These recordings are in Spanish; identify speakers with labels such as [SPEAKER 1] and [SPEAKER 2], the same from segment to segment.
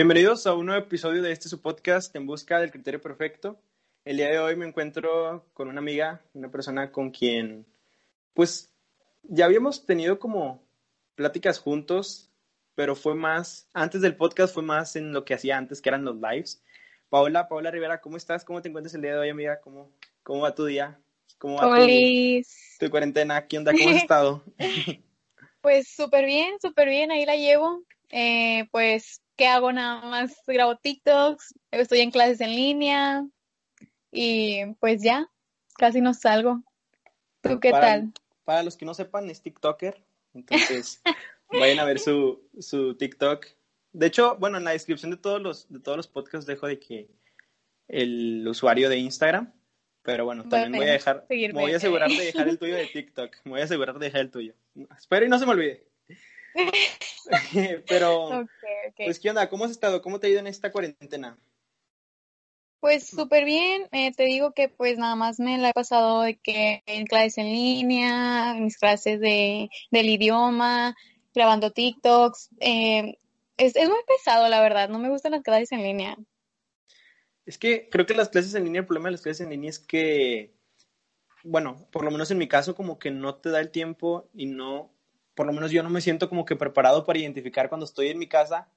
[SPEAKER 1] Bienvenidos a un nuevo episodio de este su podcast En Busca del Criterio Perfecto. El día de hoy me encuentro con una amiga, una persona con quien, pues, ya habíamos tenido como pláticas juntos, pero fue más, antes del podcast fue más en lo que hacía antes, que eran los lives. Paola, Paola Rivera, ¿cómo estás? ¿Cómo te encuentras el día de hoy, amiga? ¿Cómo, cómo va tu día? ¿Cómo va tu, tu, cuarentena? ¿Qué onda? ¿Cómo has estado?
[SPEAKER 2] pues súper bien, súper bien, ahí la llevo. Eh, pues ¿qué hago? Nada más grabo TikToks, estoy en clases en línea y pues ya, casi no salgo. ¿Tú qué tal?
[SPEAKER 1] Para los que no sepan, es TikToker, entonces vayan a ver su, su TikTok. De hecho, bueno, en la descripción de todos los, de todos los podcasts dejo de que el usuario de Instagram, pero bueno, también voy a dejar, me voy a asegurar de dejar el tuyo de TikTok, me voy a asegurar de dejar el tuyo. Espero y no se me olvide. Pero, pues, ¿qué onda? ¿Cómo has estado? ¿Cómo te ha ido en esta cuarentena?
[SPEAKER 2] Pues súper bien, eh, te digo que pues nada más me la he pasado de que en clases en línea, mis clases de, del idioma, grabando TikToks. Eh, es, es muy pesado, la verdad, no me gustan las clases en línea.
[SPEAKER 1] Es que creo que las clases en línea, el problema de las clases en línea es que, bueno, por lo menos en mi caso, como que no te da el tiempo y no por lo menos yo no me siento como que preparado para identificar cuando estoy en mi casa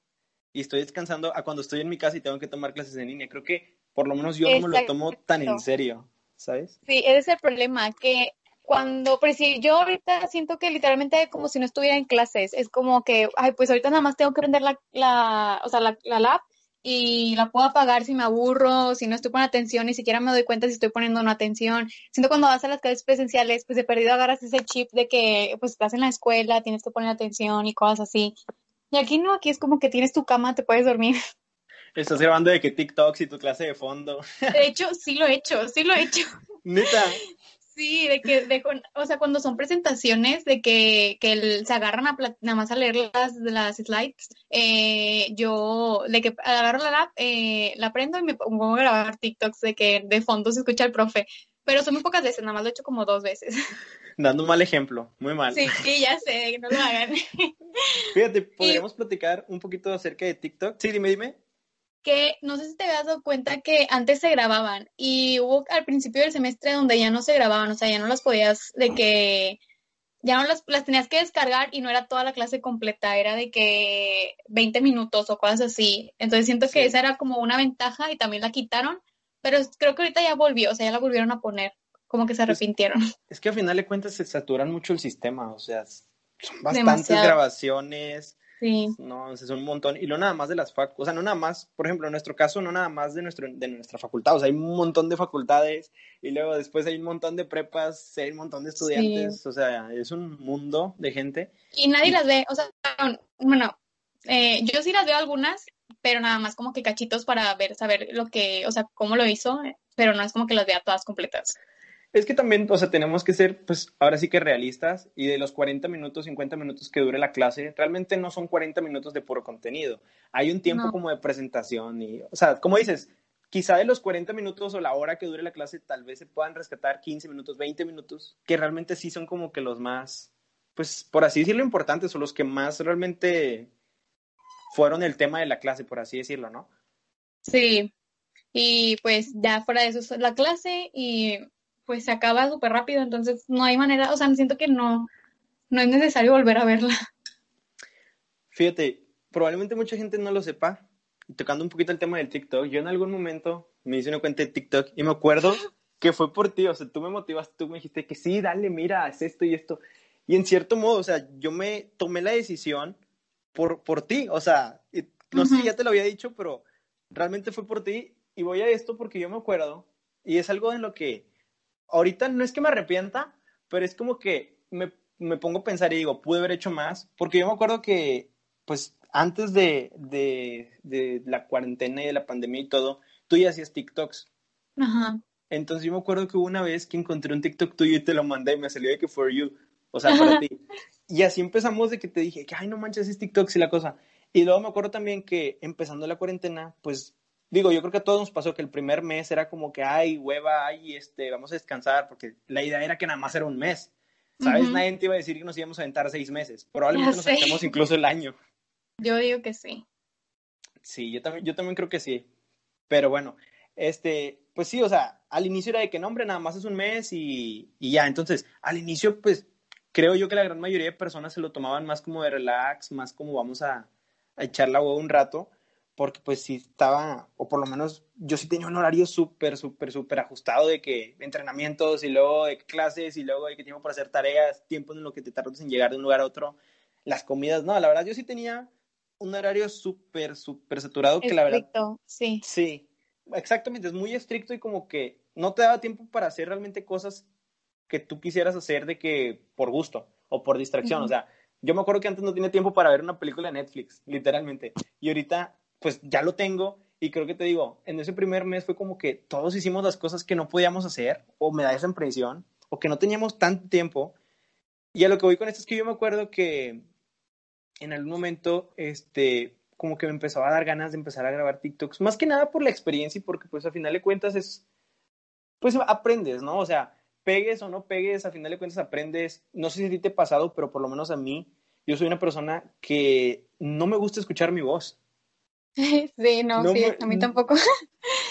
[SPEAKER 1] y estoy descansando a cuando estoy en mi casa y tengo que tomar clases en línea. Creo que por lo menos yo no me lo tomo tan en serio, ¿sabes?
[SPEAKER 2] Sí, ese es el problema, que cuando, pero si yo ahorita siento que literalmente como si no estuviera en clases, es como que, ay, pues ahorita nada más tengo que prender la, la o sea, la, la lab y la puedo apagar si me aburro, si no estoy poniendo atención, ni siquiera me doy cuenta si estoy poniendo una atención. Siento cuando vas a las clases presenciales, pues de perdido agarras ese chip de que pues estás en la escuela, tienes que poner atención y cosas así. Y aquí no, aquí es como que tienes tu cama, te puedes dormir.
[SPEAKER 1] Estás grabando de que TikToks y tu clase de fondo.
[SPEAKER 2] De hecho, sí lo he hecho, sí lo he hecho.
[SPEAKER 1] Neta.
[SPEAKER 2] Sí, de que, de, o sea, cuando son presentaciones, de que, que se agarran a nada más a leer las, las slides, eh, yo, de que agarro la lap, eh, la prendo y me pongo a grabar TikToks de que de fondo se escucha el profe. Pero son muy pocas veces, nada más lo he hecho como dos veces.
[SPEAKER 1] Dando un mal ejemplo, muy mal.
[SPEAKER 2] Sí, sí, ya sé, no lo hagan.
[SPEAKER 1] Fíjate, ¿podríamos platicar un poquito acerca de TikTok? Sí, dime, dime
[SPEAKER 2] que no sé si te habías dado cuenta que antes se grababan y hubo al principio del semestre donde ya no se grababan, o sea, ya no las podías, de que ya no las, las tenías que descargar y no era toda la clase completa, era de que 20 minutos o cosas así. Entonces siento que esa era como una ventaja y también la quitaron, pero creo que ahorita ya volvió, o sea, ya la volvieron a poner, como que se arrepintieron.
[SPEAKER 1] Es, que a final de cuentas se saturan mucho el sistema, o sea, son bastantes grabaciones
[SPEAKER 2] Sí.
[SPEAKER 1] No, es un montón. Y no nada más de las facultades, o sea, no nada más, por ejemplo, en nuestro caso, no nada más de, nuestro, de nuestra facultad, o sea, hay un montón de facultades y luego después hay un montón de prepas, hay un montón de estudiantes, o sea, es un mundo de gente.
[SPEAKER 2] Y nadie las ve, o sea, bueno, eh, yo sí las veo algunas, pero nada más como que cachitos para ver, saber lo que, o sea, cómo lo hizo, pero no es como que las vea todas completas.
[SPEAKER 1] Es que también, o sea, tenemos que ser, pues, ahora sí que realistas y de los 40 minutos, 50 minutos que dure la clase, realmente no son 40 minutos de puro contenido. Hay un tiempo como de presentación y, o sea, como dices, quizá de los 40 minutos o la hora que dure la clase, tal vez se puedan rescatar 15 minutos, 20 minutos, que realmente sí son como que los más, pues, por así decirlo, importantes o los que más realmente fueron el tema de la clase, por así decirlo, ¿no?
[SPEAKER 2] Sí, y pues ya fuera de eso es la clase y pues se acaba súper rápido, entonces no hay manera, o sea, siento que no, no es necesario volver a verla.
[SPEAKER 1] Fíjate, probablemente mucha gente no lo sepa, tocando un poquito el tema del TikTok, yo en algún momento me hice una cuenta de TikTok y me acuerdo que fue por ti, o sea, tú me motivaste, tú me dijiste que sí, dale, mira, haz esto y esto. Y en cierto modo, o sea, yo me tomé la decisión por, por ti, o sea, no sé si ya te lo había dicho, pero realmente fue por ti y voy a esto porque yo me acuerdo y es algo en lo que ahorita no es que me arrepienta, pero es como que me, me pongo a pensar y digo, pude haber hecho más, porque yo me acuerdo que, pues, antes de, de, de la cuarentena y de la pandemia y todo, tú ya hacías TikToks.
[SPEAKER 2] Ajá.
[SPEAKER 1] Entonces yo me acuerdo que hubo una vez que encontré un TikTok tuyo y te lo mandé y me salió de que for you, o sea, para ti. Y así empezamos de que te dije que, ay, no manches, es TikToks y la cosa. Y luego me acuerdo también que empezando la cuarentena, pues digo, yo creo que a todos nos pasó que el primer mes era como que, ay, hueva, ay, este, vamos a descansar, porque la idea era que nada más era un mes. ¿Sabes? Nadie te iba a decir que nos íbamos a aventar seis meses. Probablemente nos aventemos incluso el año.
[SPEAKER 2] Yo digo que sí.
[SPEAKER 1] Sí, yo también, yo también creo que sí. Pero bueno, este, pues sí, o sea, al inicio era de que nombre nada más es un mes y, y ya. Entonces, al inicio, pues creo yo que la gran mayoría de personas se lo tomaban más como de relax, más como vamos a, a echar la huevo un rato, porque pues sí estaba, o por lo menos yo sí tenía un horario súper, súper, súper ajustado de que entrenamientos y luego de clases y luego de que tiempo para hacer tareas, tiempo en lo que te tardas en llegar de un lugar a otro, las comidas, no, la verdad yo sí tenía un horario súper, súper saturado que la verdad...
[SPEAKER 2] sí.
[SPEAKER 1] Sí, exactamente, es muy estricto y como que no te daba tiempo para hacer realmente cosas que tú quisieras hacer de que por gusto o por distracción, o sea, yo me acuerdo que antes no tenía tiempo para ver una película de Netflix, literalmente, y ahorita pues ya lo tengo y creo que te digo, en ese primer mes fue como que todos hicimos las cosas que no podíamos hacer o me da esa impresión o que no teníamos tanto tiempo. Y a lo que voy con esto es que yo me acuerdo que en algún momento, este, como que me empezaba a dar ganas de empezar a grabar TikToks, más que nada por la experiencia y porque pues a final de cuentas es, pues aprendes, ¿no? O sea, pegues o no pegues, a final de cuentas aprendes, no sé si a ti te ha pasado, pero por lo menos a mí, yo soy una persona que no me gusta escuchar mi voz.
[SPEAKER 2] Sí, no, sí, a mí tampoco.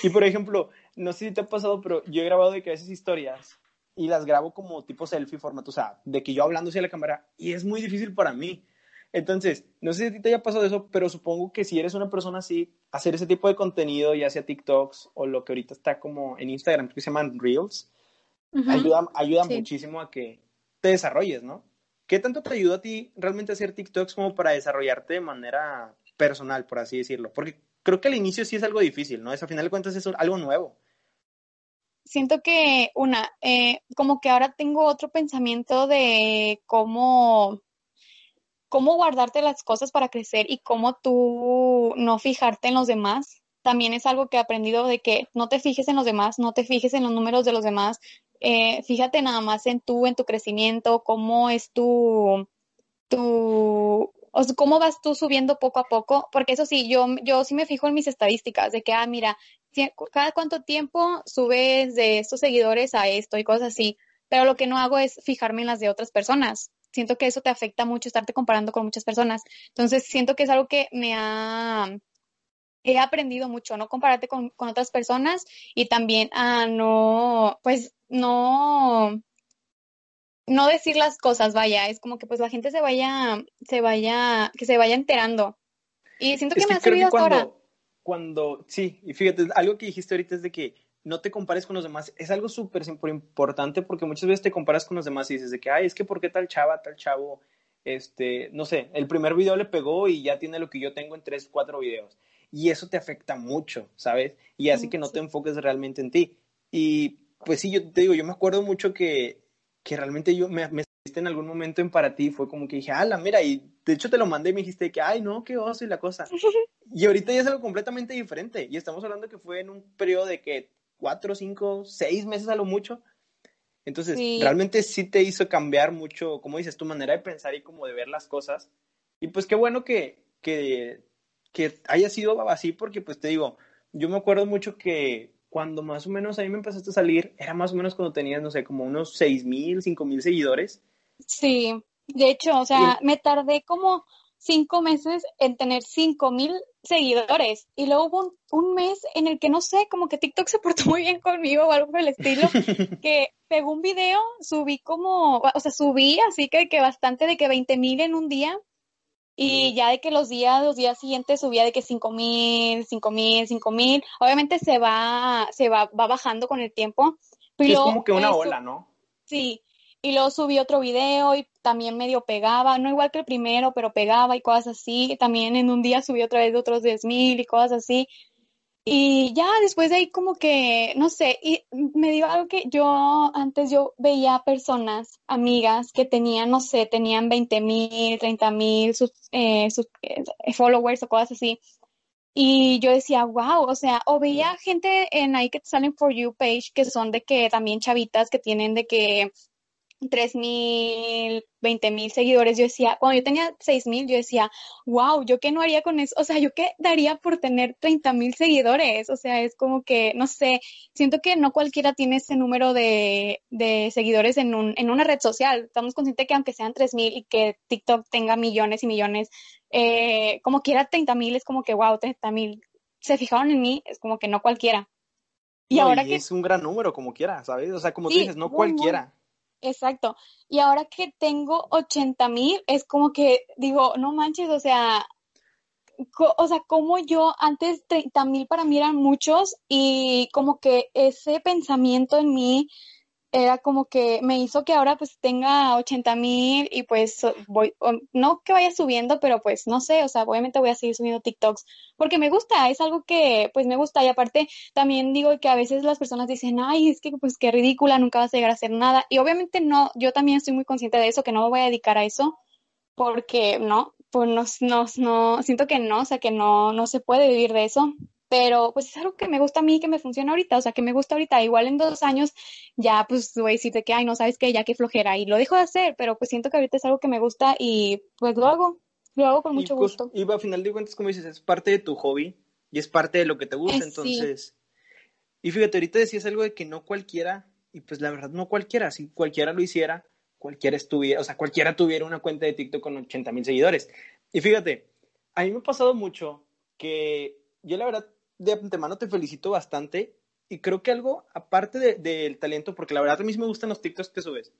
[SPEAKER 1] Y por ejemplo, no sé si te ha pasado, pero yo he grabado de que a veces historias y las grabo como tipo selfie formato, o sea, de que yo hablando hacia la cámara y es muy difícil para mí. Entonces, no sé si a ti te haya pasado eso, pero supongo que si eres una persona así, hacer ese tipo de contenido, ya sea TikToks o lo que ahorita está como en Instagram, que se llaman Reels, ayuda, ayuda muchísimo a que te desarrolles, ¿no? ¿Qué tanto te ayuda a ti realmente hacer TikToks como para desarrollarte de manera personal, por así decirlo. Porque creo que al inicio sí es algo difícil, ¿no? Es a final de cuentas es algo nuevo.
[SPEAKER 2] Siento que, una, eh, como que ahora tengo otro pensamiento de cómo, cómo guardarte las cosas para crecer y cómo tú no fijarte en los demás. También es algo que he aprendido de que no te fijes en los demás, no te fijes en los números de los demás, eh, fíjate nada más en tú, en tu crecimiento, cómo es tu, tu o cómo vas tú subiendo poco a poco, porque eso sí, yo, yo sí me fijo en mis estadísticas de que, ah, mira, cada cuánto tiempo subes de estos seguidores a esto y cosas así, pero lo que no hago es fijarme en las de otras personas. Siento que eso te afecta mucho estarte comparando con muchas personas. Entonces, siento que es algo que me ha, he aprendido mucho, no compararte con, con otras personas y también a no, pues, no, no decir las cosas, vaya, es como que pues la gente se vaya, se vaya, que se vaya enterando. Y siento que, me ha servido hasta ahora.
[SPEAKER 1] Cuando, sí, y fíjate, algo que dijiste ahorita es de que no te compares con los demás, es algo súper importante porque muchas veces te comparas con los demás y dices de que, ay, es que por qué tal chava, tal chavo, este, no sé, el primer video le pegó y ya tiene lo que yo tengo en tres, cuatro videos. Y eso te afecta mucho, ¿sabes? Y así que no te enfoques realmente en ti. Y pues sí, yo te digo, yo me acuerdo mucho que que realmente yo me, me en algún momento en para ti, fue como que dije, ala, mira, y de hecho te lo mandé y me dijiste que, ay, no, qué oso y la cosa. y ahorita ya es algo completamente diferente. Y estamos hablando que fue en un periodo de que cuatro, cinco, seis meses a lo mucho. Entonces, realmente sí te hizo cambiar mucho, como dices, tu manera de pensar y como de ver las cosas. Y pues qué bueno que, que, que haya sido así, porque pues te digo, yo me acuerdo mucho que cuando más o menos a mí me empezaste a salir, era más o menos cuando tenías, no sé, como unos seis mil, cinco mil seguidores.
[SPEAKER 2] Sí, de hecho, o sea, me tardé como cinco meses en tener cinco mil seguidores y luego hubo un, mes en el que no sé, como que TikTok se portó muy bien conmigo o algo por el estilo, que pegó un video, subí como, o sea, subí así que, que bastante de que 20 mil en un día y ya de que los días, los días siguientes subía de que cinco mil, cinco mil, cinco mil. Obviamente se va, se va, va bajando con el tiempo.
[SPEAKER 1] Pero es como que una ola, ¿no?
[SPEAKER 2] Sí. Y luego subí otro video y también medio pegaba, no igual que el primero, pero pegaba y cosas así. También en un día subí otra vez de otros diez mil y cosas así. Y ya después de ahí como que, no sé, y me digo algo que yo antes yo veía personas, amigas que tenían, no sé, tenían 20 mil, 30 mil eh, sus eh, followers o cosas así. Y yo decía, wow, o sea, o veía gente en ahí que salen For You page que son de que también chavitas que tienen de que tres mil, veinte mil seguidores, yo decía, cuando yo tenía seis mil, yo decía, wow, ¿yo qué no haría con eso? O sea, ¿yo qué daría por tener treinta mil seguidores? O sea, es como que, no sé, siento que no cualquiera tiene ese número de, de seguidores en, un, en una red social. Estamos conscientes que aunque sean tres mil y que TikTok tenga millones y millones, eh, como quiera 30 mil es como que, wow, 30 mil. Se fijaron en mí, es como que no cualquiera.
[SPEAKER 1] Y ahora que... Es un gran número, como quiera, ¿sabes? O sea, como tú dices, no cualquiera.
[SPEAKER 2] Exacto. Y ahora que tengo 80 mil, es como que digo, no manches, o sea, o sea, como yo antes 30 mil para mí eran muchos y como que ese pensamiento en mí era como que me hizo que ahora pues tenga 80 mil y pues voy, no que vaya subiendo, pero pues no sé, o sea, obviamente voy a seguir subiendo TikToks porque me gusta, es algo que pues me gusta y aparte también digo que a veces las personas dicen, ay, es que pues qué ridícula, nunca vas a llegar a hacer nada y obviamente no, yo también estoy muy consciente de eso, que no me voy a dedicar a eso porque no, pues no, no, no, siento que no, o sea, que no, no se puede vivir de eso pero pues es algo que me gusta a mí, que me funciona ahorita, o sea, que me gusta ahorita, igual en dos años ya pues voy a decirte que, ay, no sabes qué, ya que flojera, y lo dejo de hacer, pero pues siento que ahorita es algo que me gusta y pues lo hago, lo hago con mucho
[SPEAKER 1] pues,
[SPEAKER 2] gusto.
[SPEAKER 1] Y a final de cuentas, como dices, es parte de tu hobby y es parte de lo que te gusta, entonces... Y fíjate, ahorita decías algo de que no cualquiera, y pues la verdad no cualquiera, si cualquiera lo hiciera, cualquiera estuviera, o sea, cualquiera tuviera una cuenta de TikTok con 80 mil seguidores. Y fíjate, a mí me ha pasado mucho que yo la verdad de antemano te felicito bastante y creo que algo, aparte del talento, porque la verdad a mí me gustan los TikToks que subes,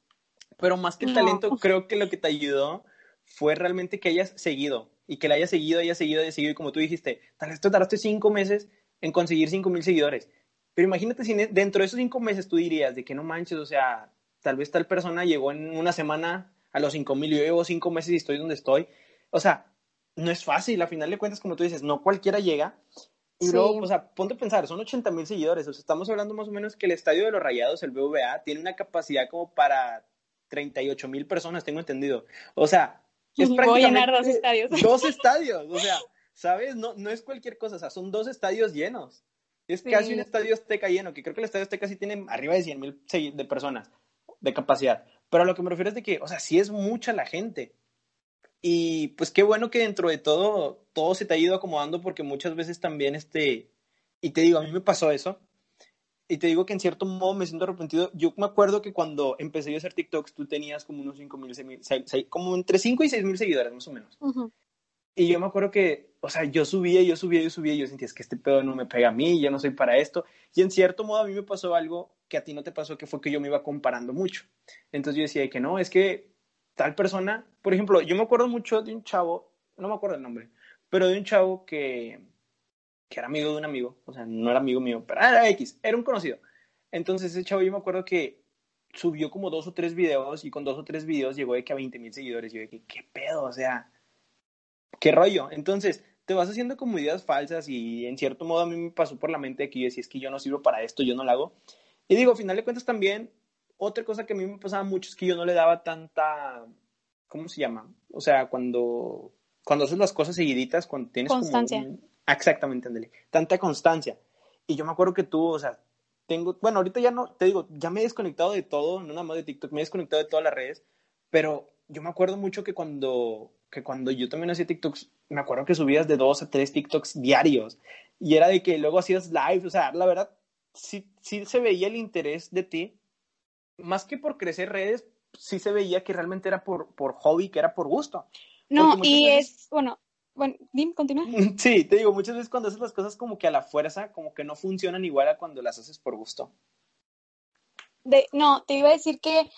[SPEAKER 1] pero más que el talento, creo que lo que te ayudó fue realmente que hayas seguido y que la hayas seguido, hayas seguido, hayas seguido y como tú dijiste, tal vez te tardaste cinco meses en conseguir cinco mil seguidores. Pero imagínate si dentro de esos cinco meses tú dirías de que no manches, o sea, tal vez tal persona llegó en una semana a los cinco mil, yo llevo cinco meses y estoy donde estoy. O sea, no es fácil, a final de cuentas, como tú dices, no cualquiera llega y luego, o sea, ponte a pensar, son 80 mil seguidores. O sea, estamos hablando más o menos que el estadio de los Rayados, el BVA, tiene una capacidad como para 38 mil personas, tengo entendido. O sea,
[SPEAKER 2] es Voy prácticamente a llenar dos estadios.
[SPEAKER 1] Dos estadios, o sea, ¿sabes? No, no es cualquier cosa, o sea, son dos estadios llenos. Es casi un estadio Azteca lleno, que creo que el estadio Azteca sí tiene arriba de 100 mil de personas de capacidad. Pero a lo que me refiero es de que, o sea, sí es mucha la gente. Y pues qué bueno que dentro de todo, todo se te ha ido acomodando porque muchas veces también, este, y te digo, a mí me pasó eso. Y te digo que en cierto modo me siento arrepentido. Yo me acuerdo que cuando empecé yo a hacer TikToks, tú tenías como unos 5 mil, como entre 5 y 6 mil seguidores, más o menos. Y yo me acuerdo que, o sea, yo subía, yo subía, yo subía, y yo sentía, es que este pedo no me pega a mí, yo no soy para esto. Y en cierto modo a mí me pasó algo que a ti no te pasó, que fue que yo me iba comparando mucho. Entonces yo decía que no, es que tal persona, por ejemplo, yo me acuerdo mucho de un chavo, no me acuerdo el nombre, pero de un chavo que, que era amigo de un amigo, o sea, no era amigo mío, pero era X, era un conocido. Entonces ese chavo yo me acuerdo que subió como dos o tres videos y con dos o tres videos llegó de que a 20 mil seguidores. Yo dije, ¿qué pedo? O sea, ¿qué rollo? Entonces te vas haciendo como ideas falsas y en cierto modo a mí me pasó por la mente que yo decía, es que yo no sirvo para esto, yo no lo hago. Y digo, al final de cuentas también otra cosa que a mí me pasaba mucho es que yo no le daba tanta, ¿cómo se llama? O sea, cuando, cuando haces las cosas seguiditas, cuando tienes
[SPEAKER 2] constancia.
[SPEAKER 1] exactamente, Andele, tanta constancia. Y yo me acuerdo que tú, o sea, tengo, bueno, ahorita ya no, te digo, ya me he desconectado de todo, no nada más de TikTok, me he desconectado de todas las redes, pero yo me acuerdo mucho que cuando, que cuando yo también hacía TikToks, me acuerdo que subías de dos a tres TikToks diarios y era de que luego hacías live, o sea, la verdad, sí, sí se veía el interés de ti más que por crecer redes, sí se veía que realmente era por, por hobby, que era por gusto.
[SPEAKER 2] No, y es, bueno, bueno, dime, continúa.
[SPEAKER 1] Sí, te digo, muchas veces cuando haces las cosas como que a la fuerza, como que no funcionan igual a cuando las haces por gusto.
[SPEAKER 2] De, no, te iba a decir que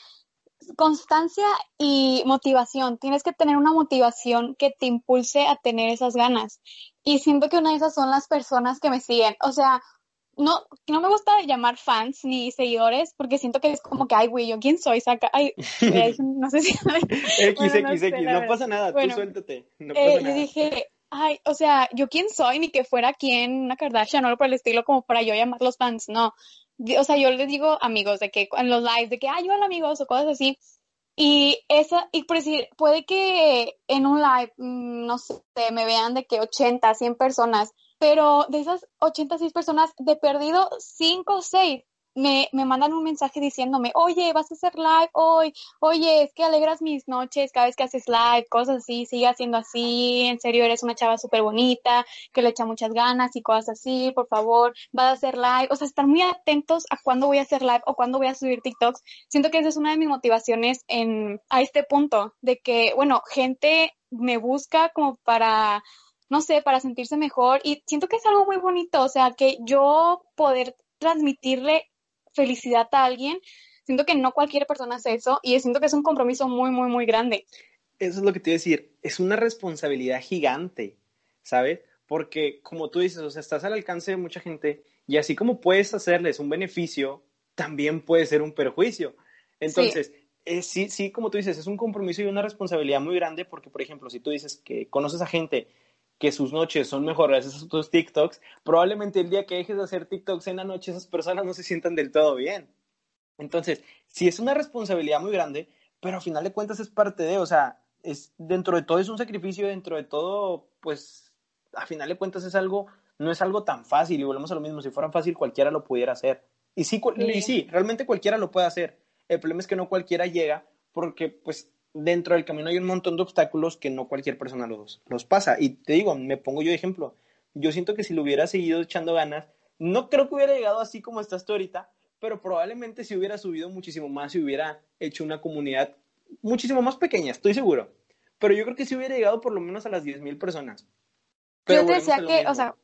[SPEAKER 2] constancia y motivación. Tienes que tener una motivación que te impulse a tener esas ganas. Y siento que una de esas son las personas que me siguen. O sea, no, no me gusta llamar fans ni seguidores porque siento que es como que, ay, güey, ¿yo quién soy? Saca, ay, no sé si...
[SPEAKER 1] X, X, X, no pasa nada, tú suéltate. No
[SPEAKER 2] eh, Yo dije, ay, o sea, ¿yo quién soy? Ni que fuera quien, una Kardashian o por el estilo como para yo llamar los fans, no. O sea, yo les digo amigos de que en los lives, de que, ay, hola amigos o cosas así. Y esa, y por decir, puede que en un live, mm, no sé, me vean de que 80, 100 personas, pero de esas 86 personas, de perdido 5 o 6 me, me mandan un mensaje diciéndome, oye, vas a hacer live hoy, oye, es que alegras mis noches cada vez que haces live, cosas así, sigue haciendo así, en serio, eres una chava súper bonita, que le echa muchas ganas y cosas así, por favor, vas a hacer live, o sea, estar muy atentos a cuándo voy a hacer live o cuándo voy a subir TikToks. Siento que esa es una de mis motivaciones en, a este punto, de que, bueno, gente me busca como para no sé, para sentirse mejor y siento que es algo muy bonito, o sea, que yo poder transmitirle felicidad a alguien, siento que no cualquier persona hace eso y siento que es un compromiso muy, muy, muy grande.
[SPEAKER 1] Eso es lo que te iba a decir, es una responsabilidad gigante, ¿sabes? Porque como tú dices, o sea, estás al alcance de mucha gente y así como puedes hacerles un beneficio, también puede ser un perjuicio. Entonces, sí. sí, sí, como tú dices, es un compromiso y una responsabilidad muy grande porque, por ejemplo, si tú dices que conoces a gente que sus noches son mejores gracias a tus TikToks, probablemente el día que dejes de hacer TikToks en la noche esas personas no se sientan del todo bien. Entonces, sí es una responsabilidad muy grande, pero a final de cuentas es parte de, o sea, es dentro de todo es un sacrificio, dentro de todo, pues, a final de cuentas es algo, no es algo tan fácil y volvemos a lo mismo, si fuera fácil cualquiera lo pudiera hacer. Y sí, sí. y sí, realmente cualquiera lo puede hacer. El problema es que no cualquiera llega porque, pues, dentro del camino hay un montón de obstáculos que no cualquier persona los, los pasa. Y te digo, me pongo yo de ejemplo. Yo siento que si lo hubiera seguido echando ganas, no creo que hubiera llegado así como estás tú ahorita, pero probablemente si hubiera subido muchísimo más y hubiera hecho una comunidad muchísimo más pequeña, estoy seguro. Pero yo creo que si hubiera llegado por lo menos a las 10.000 personas.
[SPEAKER 2] Pero yo te decía que, mismo. o sea,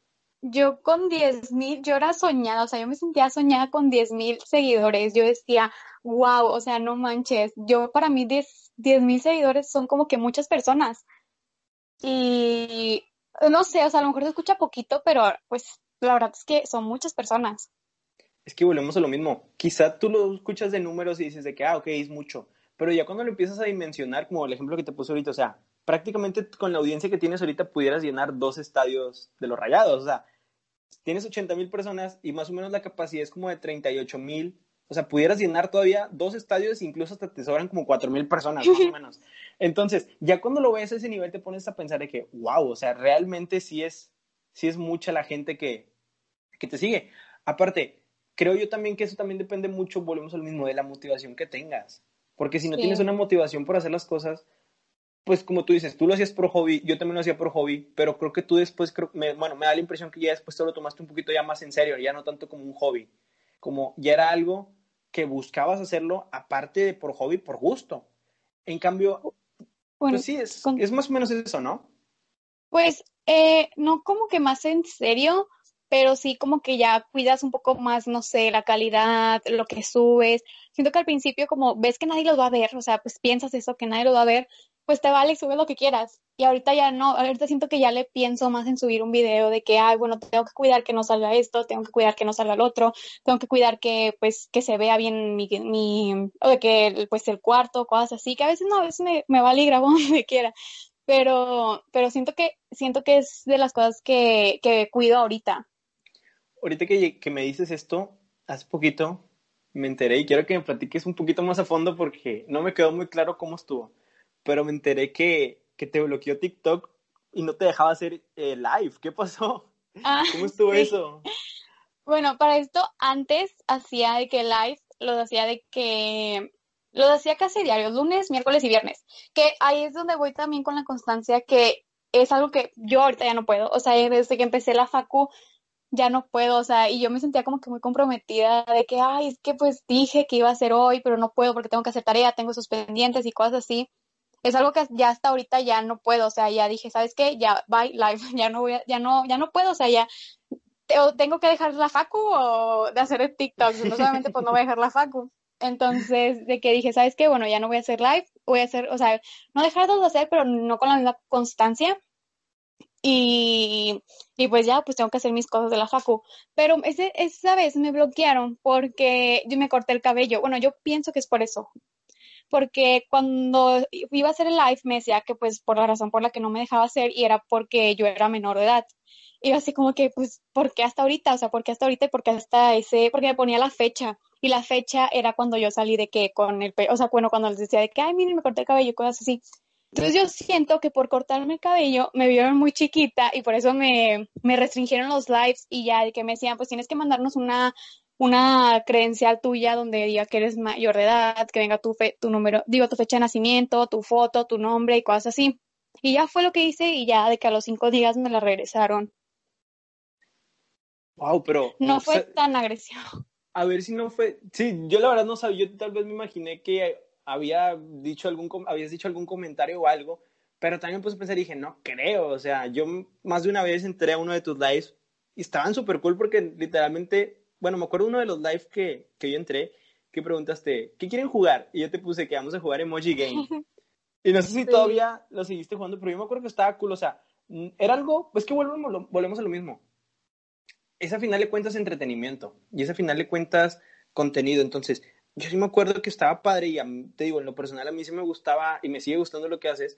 [SPEAKER 2] yo con 10.000, yo era soñada, o sea, yo me sentía soñada con 10.000 seguidores. Yo decía, wow, o sea, no manches. Yo para mí 10 mil seguidores son como que muchas personas. Y no sé, o sea, a lo mejor se escucha poquito, pero pues la verdad es que son muchas personas.
[SPEAKER 1] Es que volvemos a lo mismo. Quizá tú lo escuchas de números y dices de que, ah, ok, es mucho. Pero ya cuando lo empiezas a dimensionar, como el ejemplo que te puse ahorita, o sea, prácticamente con la audiencia que tienes ahorita pudieras llenar dos estadios de los rayados. O sea, tienes 80 mil personas y más o menos la capacidad es como de 38 mil o sea, pudieras llenar todavía dos estadios, incluso hasta te sobran como cuatro mil personas, más o menos. Entonces, ya cuando lo ves a ese nivel, te pones a pensar de que, wow, o sea, realmente sí es, sí es mucha la gente que, que te sigue. Aparte, creo yo también que eso también depende mucho, volvemos al mismo, de la motivación que tengas. Porque si no sí. tienes una motivación por hacer las cosas, pues como tú dices, tú lo hacías por hobby, yo también lo hacía por hobby, pero creo que tú después, creo, me, bueno, me da la impresión que ya después te lo tomaste un poquito ya más en serio, ya no tanto como un hobby, como ya era algo que buscabas hacerlo aparte de por hobby, por gusto. En cambio, bueno, pues sí, es, con... es, más o menos eso, ¿no?
[SPEAKER 2] Pues eh, no como que más en serio, pero sí como que ya cuidas un poco más, no sé, la calidad, lo que subes. Siento que al principio como ves que nadie lo va a ver, o sea, pues piensas eso, que nadie lo va a ver, pues te vale y sube lo que quieras. Y ahorita ya no, ahorita siento que ya le pienso más en subir un video de que, ay, bueno, tengo que cuidar que no salga esto, tengo que cuidar que no salga el otro, tengo que cuidar que, pues, que se vea bien mi, mi o de que, pues, el cuarto, cosas así, que a veces no, a veces me, me vale y grabo donde quiera. Pero, pero siento que, siento que es de las cosas que, que cuido ahorita.
[SPEAKER 1] Ahorita que, que me dices esto, hace poquito me enteré y quiero que me platiques un poquito más a fondo porque no me quedó muy claro cómo estuvo pero me enteré que, que te bloqueó TikTok y no te dejaba hacer eh, live. ¿Qué pasó? Ah, ¿Cómo estuvo sí. eso?
[SPEAKER 2] Bueno, para esto antes hacía de que live, lo hacía de que lo hacía casi diario, lunes, miércoles y viernes. Que ahí es donde voy también con la constancia, que es algo que yo ahorita ya no puedo. O sea, desde que empecé la facu ya no puedo, o sea, y yo me sentía como que muy comprometida de que, ay, es que pues dije que iba a hacer hoy, pero no puedo porque tengo que hacer tarea, tengo esos pendientes y cosas así es algo que ya hasta ahorita ya no puedo, o sea, ya dije, ¿sabes qué? Ya, bye, live, ya no voy ya no, ya no puedo, o sea, ya tengo que dejar la facu o de hacer el TikTok, no solamente pues no voy a dejar la facu. Entonces, de que dije, ¿sabes qué? Bueno, ya no voy a hacer live, voy a hacer, o sea, no dejar de hacer, pero no con la misma constancia. Y, y pues ya, pues tengo que hacer mis cosas de la facu. Pero ese, esa vez me bloquearon porque yo me corté el cabello. Bueno, yo pienso que es por eso porque cuando iba a hacer el live me decía que pues por la razón por la que no me dejaba hacer y era porque yo era menor de edad. Y así como que, pues, ¿por qué hasta ahorita? O sea, ¿por qué hasta ahorita y por qué hasta ese? Porque me ponía la fecha. Y la fecha era cuando yo salí de que con el o sea, bueno, cuando les decía de que, ay, miren, me corté el cabello, cosas así. Entonces yo siento que por cortarme el cabello me vieron muy chiquita y por eso me, me restringieron los lives y ya de que me decían, pues tienes que mandarnos una una credencial tuya donde diga que eres mayor de edad, que venga tu, fe, tu número, digo, tu fecha de nacimiento, tu foto, tu nombre y cosas así. Y ya fue lo que hice y ya de que a los cinco días me la regresaron.
[SPEAKER 1] Wow, pero...
[SPEAKER 2] No fue tan agresivo.
[SPEAKER 1] A ver si no fue... Sí, yo la verdad no sabía, yo tal vez me imaginé que había dicho algún, habías dicho algún comentario o algo, pero también puse a pensar y dije, no creo, o sea, yo más de una vez entré a uno de tus lives y estaban súper cool porque literalmente, bueno, me acuerdo uno de los lives que, que yo entré, que preguntaste, ¿qué quieren jugar? Y yo te puse que vamos a jugar Emoji Game. Y no sé si todavía lo seguiste jugando, pero yo me acuerdo que estaba cool, o sea, era algo, pues que volvemos, volvemos a lo mismo. Esa final de cuentas entretenimiento y esa final de cuentas contenido. Entonces, yo sí me acuerdo que estaba padre y te digo, en lo personal a mí sí me gustaba y me sigue gustando lo que haces.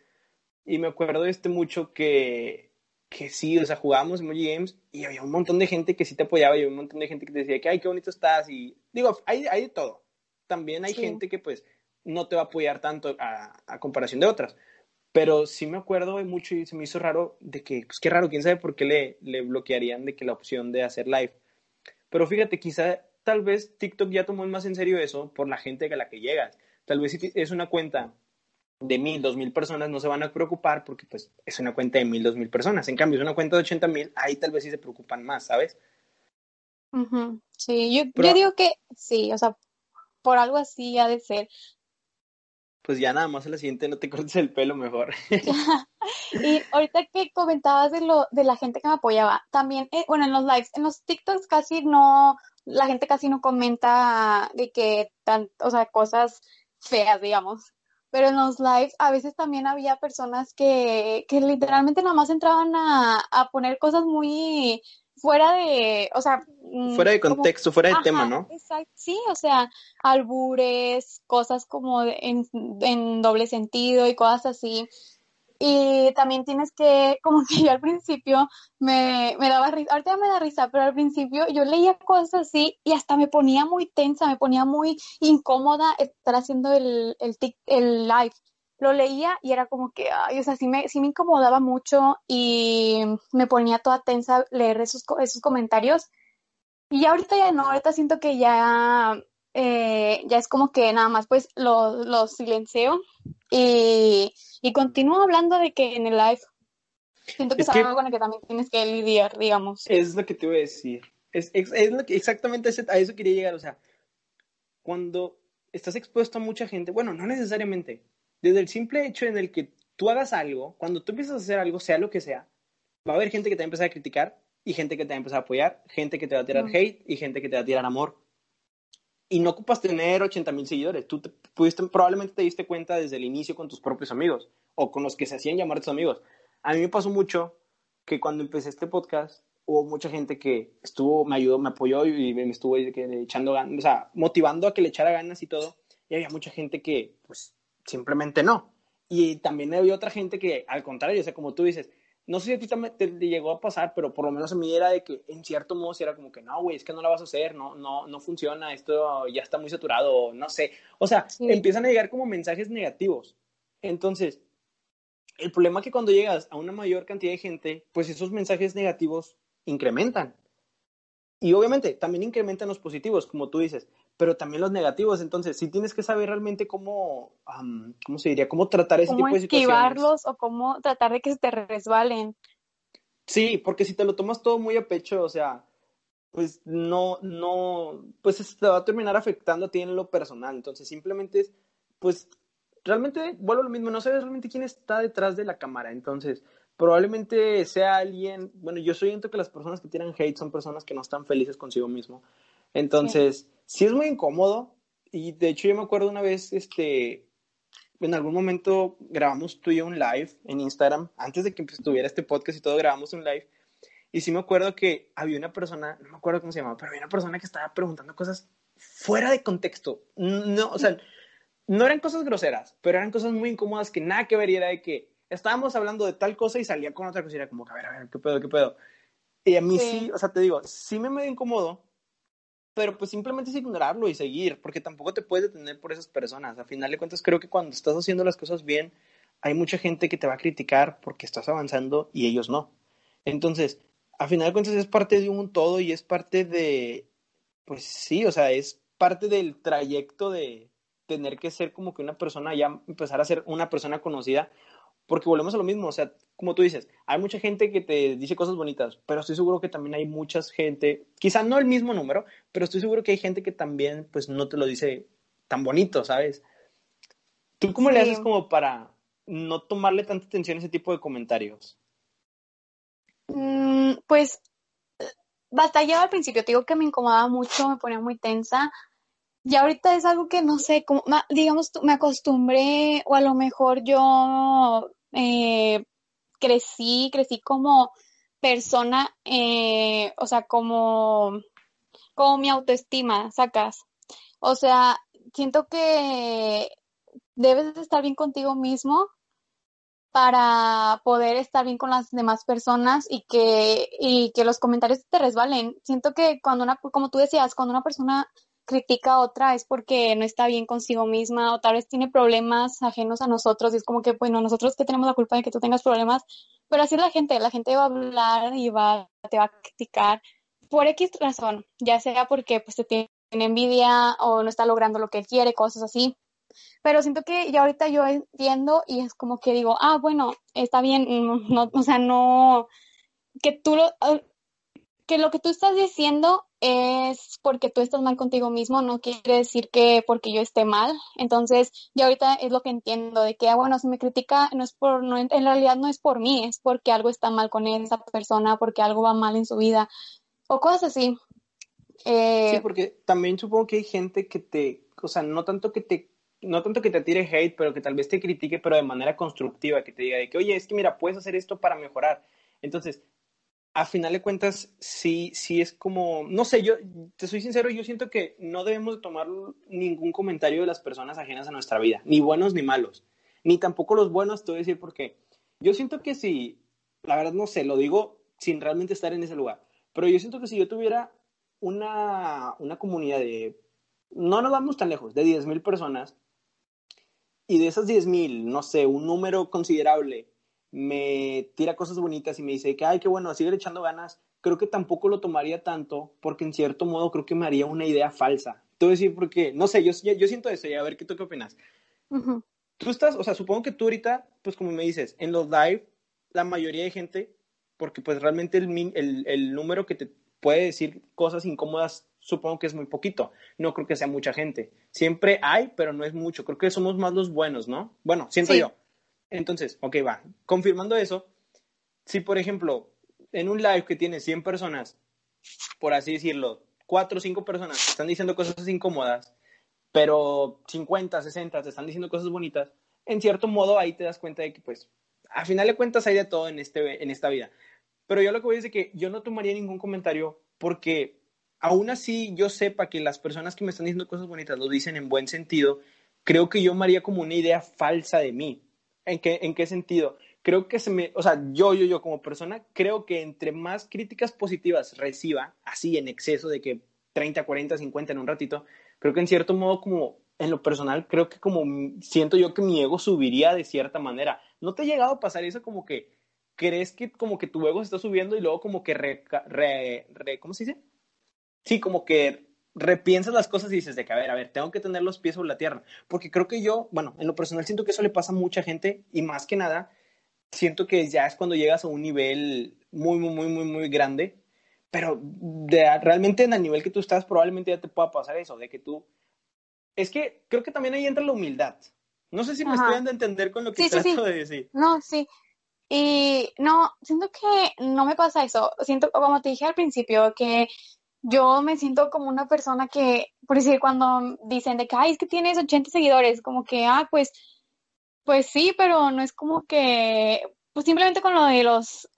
[SPEAKER 1] Y me acuerdo este mucho que, que sí, o sea, jugábamos Emoji Games y había un montón de gente que sí te apoyaba y había un montón de gente que te decía que, ay, qué bonito estás. Y digo, hay, hay de todo. También hay gente que pues no te va a apoyar tanto a, comparación de otras. Pero sí me acuerdo mucho y se me hizo raro de que, pues qué raro, quién sabe por qué le, le bloquearían de que la opción de hacer live. Pero fíjate, quizá tal vez TikTok ya tomó más en serio eso por la gente a la que llegas. Tal vez si es una cuenta de mil, dos mil personas, no se van a preocupar porque pues es una cuenta de mil, dos mil personas. En cambio, es una cuenta de ochenta mil, ahí tal vez sí se preocupan más, ¿sabes?
[SPEAKER 2] Sí, yo, yo digo que sí, o sea, por algo así ha de ser
[SPEAKER 1] pues ya nada más a la siguiente no te cortes el pelo mejor.
[SPEAKER 2] y ahorita que comentabas de lo de la gente que me apoyaba, también, eh, bueno, en los lives, en los TikToks casi no, la gente casi no comenta de que tan, o sea, cosas feas, digamos. Pero en los lives a veces también había personas que, que literalmente nada más entraban a, a poner cosas muy fuera de, o sea...
[SPEAKER 1] Mm, fuera de contexto, fuera de tema, ¿no?
[SPEAKER 2] Exacto, sí, o sea, albures, cosas como en, en doble sentido y cosas así. Y también tienes que, como que yo al principio me, me daba risa, ahorita me da risa, pero al principio yo leía cosas así y hasta me ponía muy tensa, me ponía muy incómoda estar haciendo el, el, el live lo leía y era como que, ay, o sea, sí me, sí me incomodaba mucho y me ponía toda tensa leer esos, esos comentarios. Y ahorita ya no, ahorita siento que ya, eh, ya es como que nada más pues lo, lo silencio y, y continúo hablando de que en el live siento que es, algo con el que también tienes que lidiar, digamos.
[SPEAKER 1] Es lo que te voy a decir. Es, es, es lo que, exactamente a eso quería llegar. O sea, cuando estás expuesto a mucha gente, bueno, no necesariamente, desde el simple hecho en el que tú hagas algo, cuando tú empiezas a hacer algo, sea lo que sea, va a haber gente que te va a empezar a criticar y gente que te va a empezar a apoyar, gente que te va a tirar hate y gente que te va a tirar amor. Y no ocupas tener 80 mil seguidores. Tú te, pudiste, probablemente te diste cuenta desde el inicio con tus propios amigos o con los que se hacían llamar tus amigos. A mí me pasó mucho que cuando empecé este podcast hubo mucha gente que estuvo, me ayudó, me apoyó y me estuvo echando ganas, o sea, motivando a que le echara ganas y todo. Y había mucha gente que, pues, simplemente no. Y también había otra gente que, al contrario, o sea, como tú dices, no sé si a ti también te, llegó a pasar, pero por lo menos a mí era de que, en cierto modo, si era como que, no, güey, es que no la vas a hacer, no, no, no funciona, esto ya está muy saturado, no sé. O sea, empiezan a llegar como mensajes negativos. Entonces, el problema es que cuando llegas a una mayor cantidad de gente, pues esos mensajes negativos incrementan. Y obviamente también incrementan los positivos, como tú dices pero también los negativos. Entonces, sí tienes que saber realmente cómo, ¿cómo se diría? Cómo tratar ese tipo de situaciones.
[SPEAKER 2] esquivarlos o cómo tratar de que se te resbalen.
[SPEAKER 1] Sí, porque si te lo tomas todo muy a pecho, o sea, pues no, no, pues te va a terminar afectando a ti en lo personal. Entonces, simplemente es, pues, realmente, vuelvo a lo mismo, no sabes realmente quién está detrás de la cámara. Entonces, probablemente sea alguien, bueno, yo siento que las personas que tienen hate son personas que no están felices consigo mismo. Entonces, sí. es muy incómodo. Y de hecho, yo me acuerdo una vez, este, en algún momento grabamos tú y yo un live en Instagram, antes de que estuviera este podcast y todo, grabamos un live. Y sí me acuerdo que había una persona, no me acuerdo cómo se llamaba, pero había una persona que estaba preguntando cosas fuera de contexto. No, o sea, no eran cosas groseras, pero eran cosas muy incómodas que nada que ver y era de que estábamos hablando de tal cosa y salía con otra cosa y era como, a ver, a ver, qué pedo, qué pedo. Y a mí sí, sí o sea, te digo, sí me medio incómodo, pero pues simplemente es ignorarlo y seguir, porque tampoco te puedes detener por esas personas. A final de cuentas, creo que cuando estás haciendo las cosas bien, hay mucha gente que te va a criticar porque estás avanzando y ellos no. Entonces, a final de cuentas es parte de un todo y es parte de, pues sí, o sea, es parte del trayecto de tener que ser como que una persona, ya empezar a ser una persona conocida, porque volvemos a lo mismo, o sea, como tú dices, hay mucha gente que te dice cosas bonitas, pero estoy seguro que también hay mucha gente, quizá no el mismo número, pero estoy seguro que hay gente que también, pues, no te lo dice tan bonito, ¿sabes? ¿Tú cómo le haces como para no tomarle tanta atención a ese tipo de comentarios?
[SPEAKER 2] Mm, pues batallaba al principio, te digo que me incomodaba mucho, me ponía muy tensa. Y ahorita es algo que no sé, como, digamos, me acostumbré o a lo mejor yo eh, crecí, crecí como persona, eh, o sea, como, como mi autoestima, sacas. O sea, siento que debes estar bien contigo mismo para poder estar bien con las demás personas y que, y que los comentarios te resbalen. Siento que cuando una, como tú decías, cuando una persona critica a otra es porque no está bien consigo misma o tal vez tiene problemas ajenos a nosotros y es como que, bueno, nosotros que tenemos la culpa de que tú tengas problemas, pero así es la gente, la gente va a hablar y va, te va a criticar por X razón, ya sea porque pues te tiene envidia o no está logrando lo que quiere, cosas así. Pero siento que ya ahorita yo entiendo y es como que digo, ah, bueno, está bien, no, o sea, no, que tú lo, que lo que tú estás diciendo es porque tú estás mal contigo mismo, no quiere decir que porque yo esté mal. Entonces, ya ahorita es lo que entiendo, de que, ah, bueno, si me critica, no es por, no, en realidad no es por mí, es porque algo está mal con esa persona, porque algo va mal en su vida, o cosas así.
[SPEAKER 1] Eh, sí, porque también supongo que hay gente que te, o sea, no tanto que te no tanto que te tire hate, pero que tal vez te critique, pero de manera constructiva, que te diga de que, oye, es que mira, puedes hacer esto para mejorar. Entonces, a final de cuentas, sí, sí es como, no sé, yo te soy sincero, yo siento que no debemos tomar ningún comentario de las personas ajenas a nuestra vida, ni buenos ni malos, ni tampoco los buenos, te voy a decir porque yo siento que si, la verdad no sé, lo digo sin realmente estar en ese lugar, pero yo siento que si yo tuviera una, una comunidad de, no nos vamos tan lejos, de 10.000 personas, y de esas 10 mil, no sé, un número considerable me tira cosas bonitas y me dice que, ay, qué bueno, sigue echando ganas, creo que tampoco lo tomaría tanto porque en cierto modo creo que me haría una idea falsa. Te voy a decir porque, no sé, yo, yo siento eso y a ver, ¿qué tú qué opinas? Tú estás, o sea, supongo que tú ahorita, pues como me dices, en los live, la mayoría de gente, porque pues realmente el, el, el número que te puede decir cosas incómodas supongo que es muy poquito. No creo que sea mucha gente. Siempre hay, pero no es mucho. Creo que somos más los buenos, ¿no? Bueno, siento yo. Entonces, ok, va. Confirmando eso, si por ejemplo, en un live que tiene 100 personas, por así decirlo, 4 o 5 personas están diciendo cosas incómodas, pero 50, 60 te están diciendo cosas bonitas, en cierto modo ahí te das cuenta de que, pues, a final de cuentas hay de todo en, este, en esta vida. Pero yo lo que voy a decir es que yo no tomaría ningún comentario porque aún así yo sepa que las personas que me están diciendo cosas bonitas lo dicen en buen sentido, creo que yo me haría como una idea falsa de mí. ¿En qué, en qué sentido? Creo que se me, o sea, yo, yo, yo como persona, creo que entre más críticas positivas reciba, así en exceso de que 30, 40, 50 en un ratito, creo que en cierto modo como en lo personal, creo que como siento yo que mi ego subiría de cierta manera. ¿No te ha llegado a pasar eso como que crees que como que tu ego se está subiendo y luego como que re, re ¿cómo se dice? sí, como que repiensas las cosas y dices de que, a ver, a ver, tengo que tener los pies sobre la tierra. Porque creo que yo, bueno, en lo personal siento que eso le pasa a mucha gente y más que nada, siento que ya es cuando llegas a un nivel muy, muy, muy, muy, muy grande. Pero de, realmente en el nivel que tú estás, probablemente ya te pueda pasar eso, de que tú... Es que creo que también ahí entra la humildad. No sé si me estoy dando a entender con lo que trato de decir.
[SPEAKER 2] No, sí. Y no, siento que no me pasa eso. Siento, como te dije al principio, que yo me siento como una persona que, por decir, cuando dicen de que, ay, es que tienes 80 seguidores, como que, ah, pues, pues sí, pero no es como que, pues simplemente con lo de los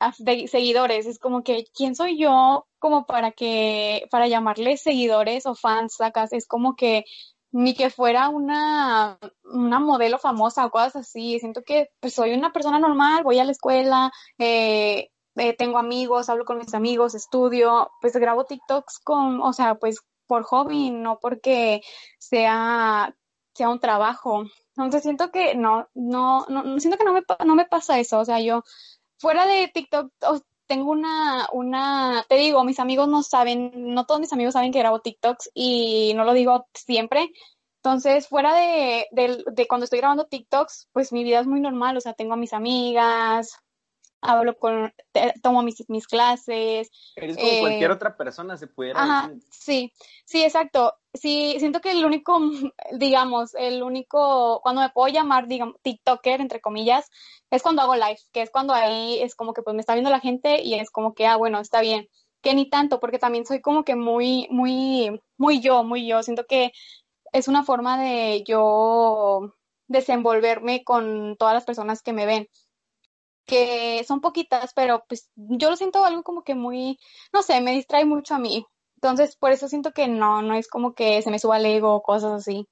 [SPEAKER 2] seguidores, es como que, ¿quién soy yo como para que, para llamarles seguidores o fans, sacas? Es como que ni que fuera una, una modelo famosa o cosas así. Siento que pues soy una persona normal, voy a la escuela, eh, eh, tengo amigos, hablo con mis amigos, estudio, pues grabo TikToks con, o sea, pues por hobby, no porque sea, sea un trabajo. Entonces siento que no, no, no, siento que no me, no me pasa eso. O sea, yo fuera de TikTok, tengo una, una, te digo, mis amigos no saben, no todos mis amigos saben que grabo TikToks y no lo digo siempre. Entonces, fuera de, de, de cuando estoy grabando TikToks, pues mi vida es muy normal, o sea, tengo a mis amigas, hablo con, tomo mis, mis clases.
[SPEAKER 1] Eres como cualquier eh, otra persona, se pudiera
[SPEAKER 2] ajá, Sí, sí, exacto. Sí, siento que el único, digamos, el único, cuando me puedo llamar, digamos, TikToker, entre comillas, es cuando hago live, que es cuando ahí es como que pues me está viendo la gente y es como que, ah, bueno, está bien. Que ni tanto, porque también soy como que muy, muy, muy yo, muy yo. Siento que es una forma de yo desenvolverme con todas las personas que me ven que son poquitas, pero pues yo lo siento algo como que muy, no sé, me distrae mucho a mí. Entonces, por eso siento que no, no es como que se me suba el ego o cosas así.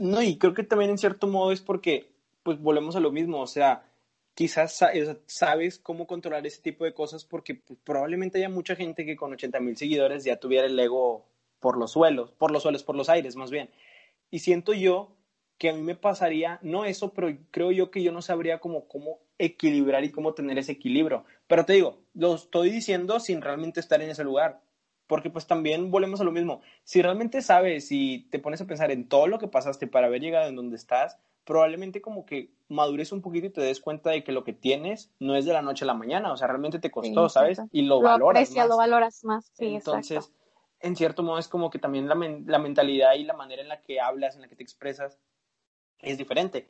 [SPEAKER 1] No, y creo que también en cierto modo es porque, pues volvemos a lo mismo, o sea, quizás sabes cómo controlar ese tipo de cosas porque pues, probablemente haya mucha gente que con 80 mil seguidores ya tuviera el ego por los suelos, por los suelos, por los aires más bien. Y siento yo que a mí me pasaría, no eso, pero creo yo que yo no sabría cómo, cómo equilibrar y cómo tener ese equilibrio. Pero te digo, lo estoy diciendo sin realmente estar en ese lugar, porque pues también volvemos a lo mismo. Si realmente sabes y te pones a pensar en todo lo que pasaste para haber llegado en donde estás, probablemente como que madures un poquito y te des cuenta de que lo que tienes no es de la noche a la mañana, o sea, realmente te costó, ¿sabes? Y lo, valoras
[SPEAKER 2] más. lo valoras más, sí,
[SPEAKER 1] Entonces, en cierto modo es como que también la, la mentalidad y la manera en la que hablas, en la que te expresas, es diferente.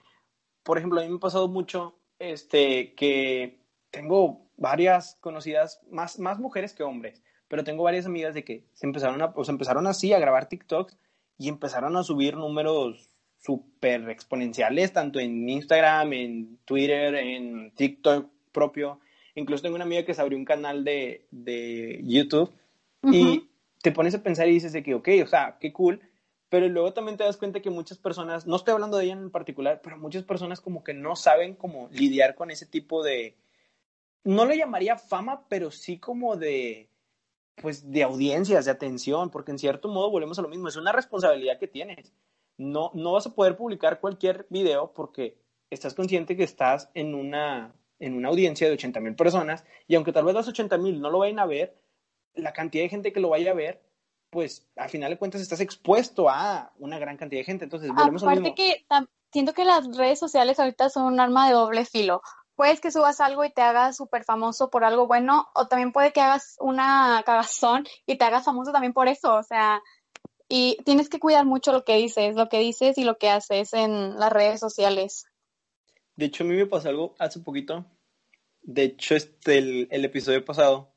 [SPEAKER 1] Por ejemplo, a mí me ha pasado mucho este, que tengo varias conocidas, más, más mujeres que hombres, pero tengo varias amigas de que se empezaron, a, pues empezaron así a grabar TikToks y empezaron a subir números súper exponenciales, tanto en Instagram, en Twitter, en TikTok propio. Incluso tengo una amiga que se abrió un canal de, de YouTube y te pones a pensar y dices de que, ok, o sea, qué cool, pero luego también te das cuenta que muchas personas, no estoy hablando de ella en particular, pero muchas personas como que no saben cómo lidiar con ese tipo de, no le llamaría fama, pero sí como de, pues de audiencias, de atención, porque en cierto modo volvemos a lo mismo, es una responsabilidad que tienes. No, no vas a poder publicar cualquier video porque estás consciente que estás en una, en una audiencia de 80 mil personas y aunque tal vez las 80 mil no lo vayan a ver, la cantidad de gente que lo vaya a ver pues al final de cuentas estás expuesto a una gran cantidad de gente. Entonces, volvemos
[SPEAKER 2] Aparte mismo. que siento que las redes sociales ahorita son un arma de doble filo. Puedes que subas algo y te hagas súper famoso por algo bueno, o también puede que hagas una cagazón y te hagas famoso también por eso. O sea, y tienes que cuidar mucho lo que dices, lo que dices y lo que haces en las redes sociales.
[SPEAKER 1] De hecho, a mí me pasó algo hace poquito. De hecho, este, el, el episodio pasado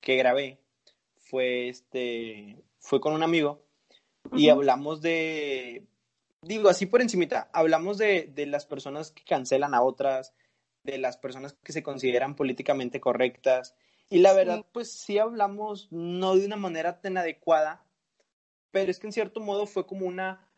[SPEAKER 1] que grabé fue este fue con un amigo y hablamos de, digo así por encimita, hablamos de, de, las personas que cancelan a otras, de las personas que se consideran políticamente correctas. Y la verdad, pues sí hablamos no de una manera tan adecuada, pero es que en cierto modo fue como una...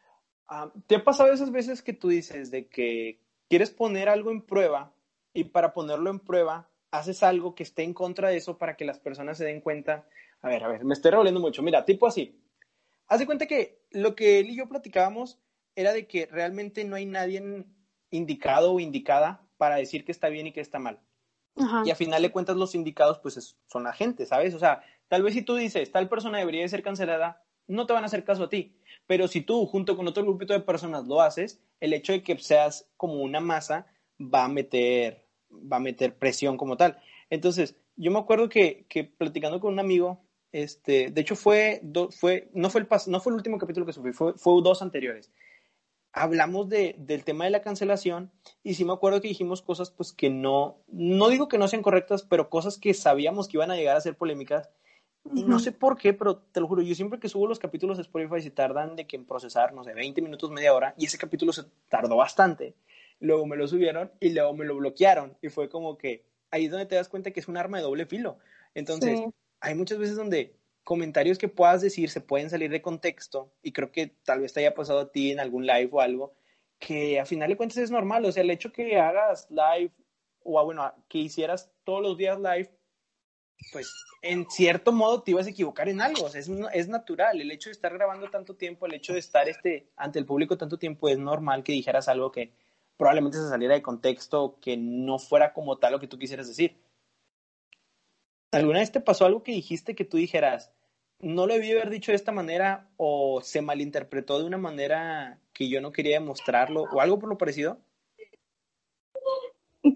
[SPEAKER 1] Ah, ¿Te ha pasado esas veces que tú dices de que quieres poner algo en prueba y para ponerlo en prueba haces algo que esté en contra de eso para que las personas se den cuenta a ver, a ver, me estoy revolviendo mucho. Mira, tipo así. Haz de cuenta que lo que él y yo platicábamos era de que realmente no hay nadie indicado o indicada para decir que está bien y que está mal. Y a final de cuentas los indicados pues son la gente, ¿sabes? O sea, tal vez si tú dices, tal persona debería de ser cancelada, no te van a hacer caso a ti. Pero si tú junto con otro grupito de personas lo haces, el hecho de que seas como una masa va a meter, va a meter presión como tal. Entonces, yo me acuerdo que, que platicando con un amigo, este, de hecho, fue, fue, no, fue el no fue el último capítulo que subí, fue, fue dos anteriores. Hablamos de, del tema de la cancelación y sí me acuerdo que dijimos cosas pues que no, no digo que no sean correctas, pero cosas que sabíamos que iban a llegar a ser polémicas. Y no sé por qué, pero te lo juro, yo siempre que subo los capítulos de Spotify se tardan de que en procesar, no sé, 20 minutos, media hora, y ese capítulo se tardó bastante. Luego me lo subieron y luego me lo bloquearon. Y fue como que ahí es donde te das cuenta que es un arma de doble filo. Entonces, hay muchas veces donde comentarios que puedas decir se pueden salir de contexto y creo que tal vez te haya pasado a ti en algún live o algo que a final de cuentas es normal, o sea, el hecho que hagas live o bueno, que hicieras todos los días live, pues en cierto modo te ibas a equivocar en algo, o sea, es, es natural, el hecho de estar grabando tanto tiempo, el hecho de estar este, ante el público tanto tiempo, es normal que dijeras algo que probablemente se saliera de contexto, que no fuera como tal lo que tú quisieras decir. ¿Alguna vez te pasó algo que dijiste que tú dijeras, no lo debí haber dicho de esta manera o se malinterpretó de una manera que yo no quería demostrarlo o algo por lo parecido?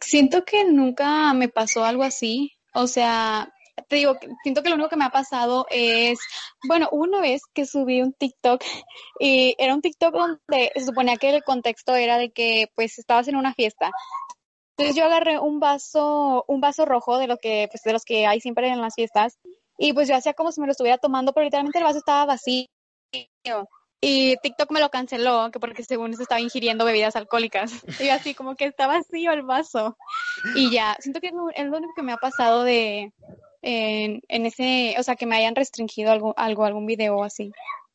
[SPEAKER 2] Siento que nunca me pasó algo así. O sea, te digo, siento que lo único que me ha pasado es, bueno, una vez que subí un TikTok y era un TikTok donde se suponía que el contexto era de que pues estabas en una fiesta. Entonces yo agarré un vaso, un vaso rojo de lo que, pues de los que hay siempre en las fiestas y pues yo hacía como si me lo estuviera tomando, pero literalmente el vaso estaba vacío. Y TikTok me lo canceló, que porque según se estaba ingiriendo bebidas alcohólicas. Y así como que estaba vacío el vaso. Y ya, siento que es lo, único que me ha pasado de en, en, ese, o sea, que me hayan restringido algo, algo, algún video así.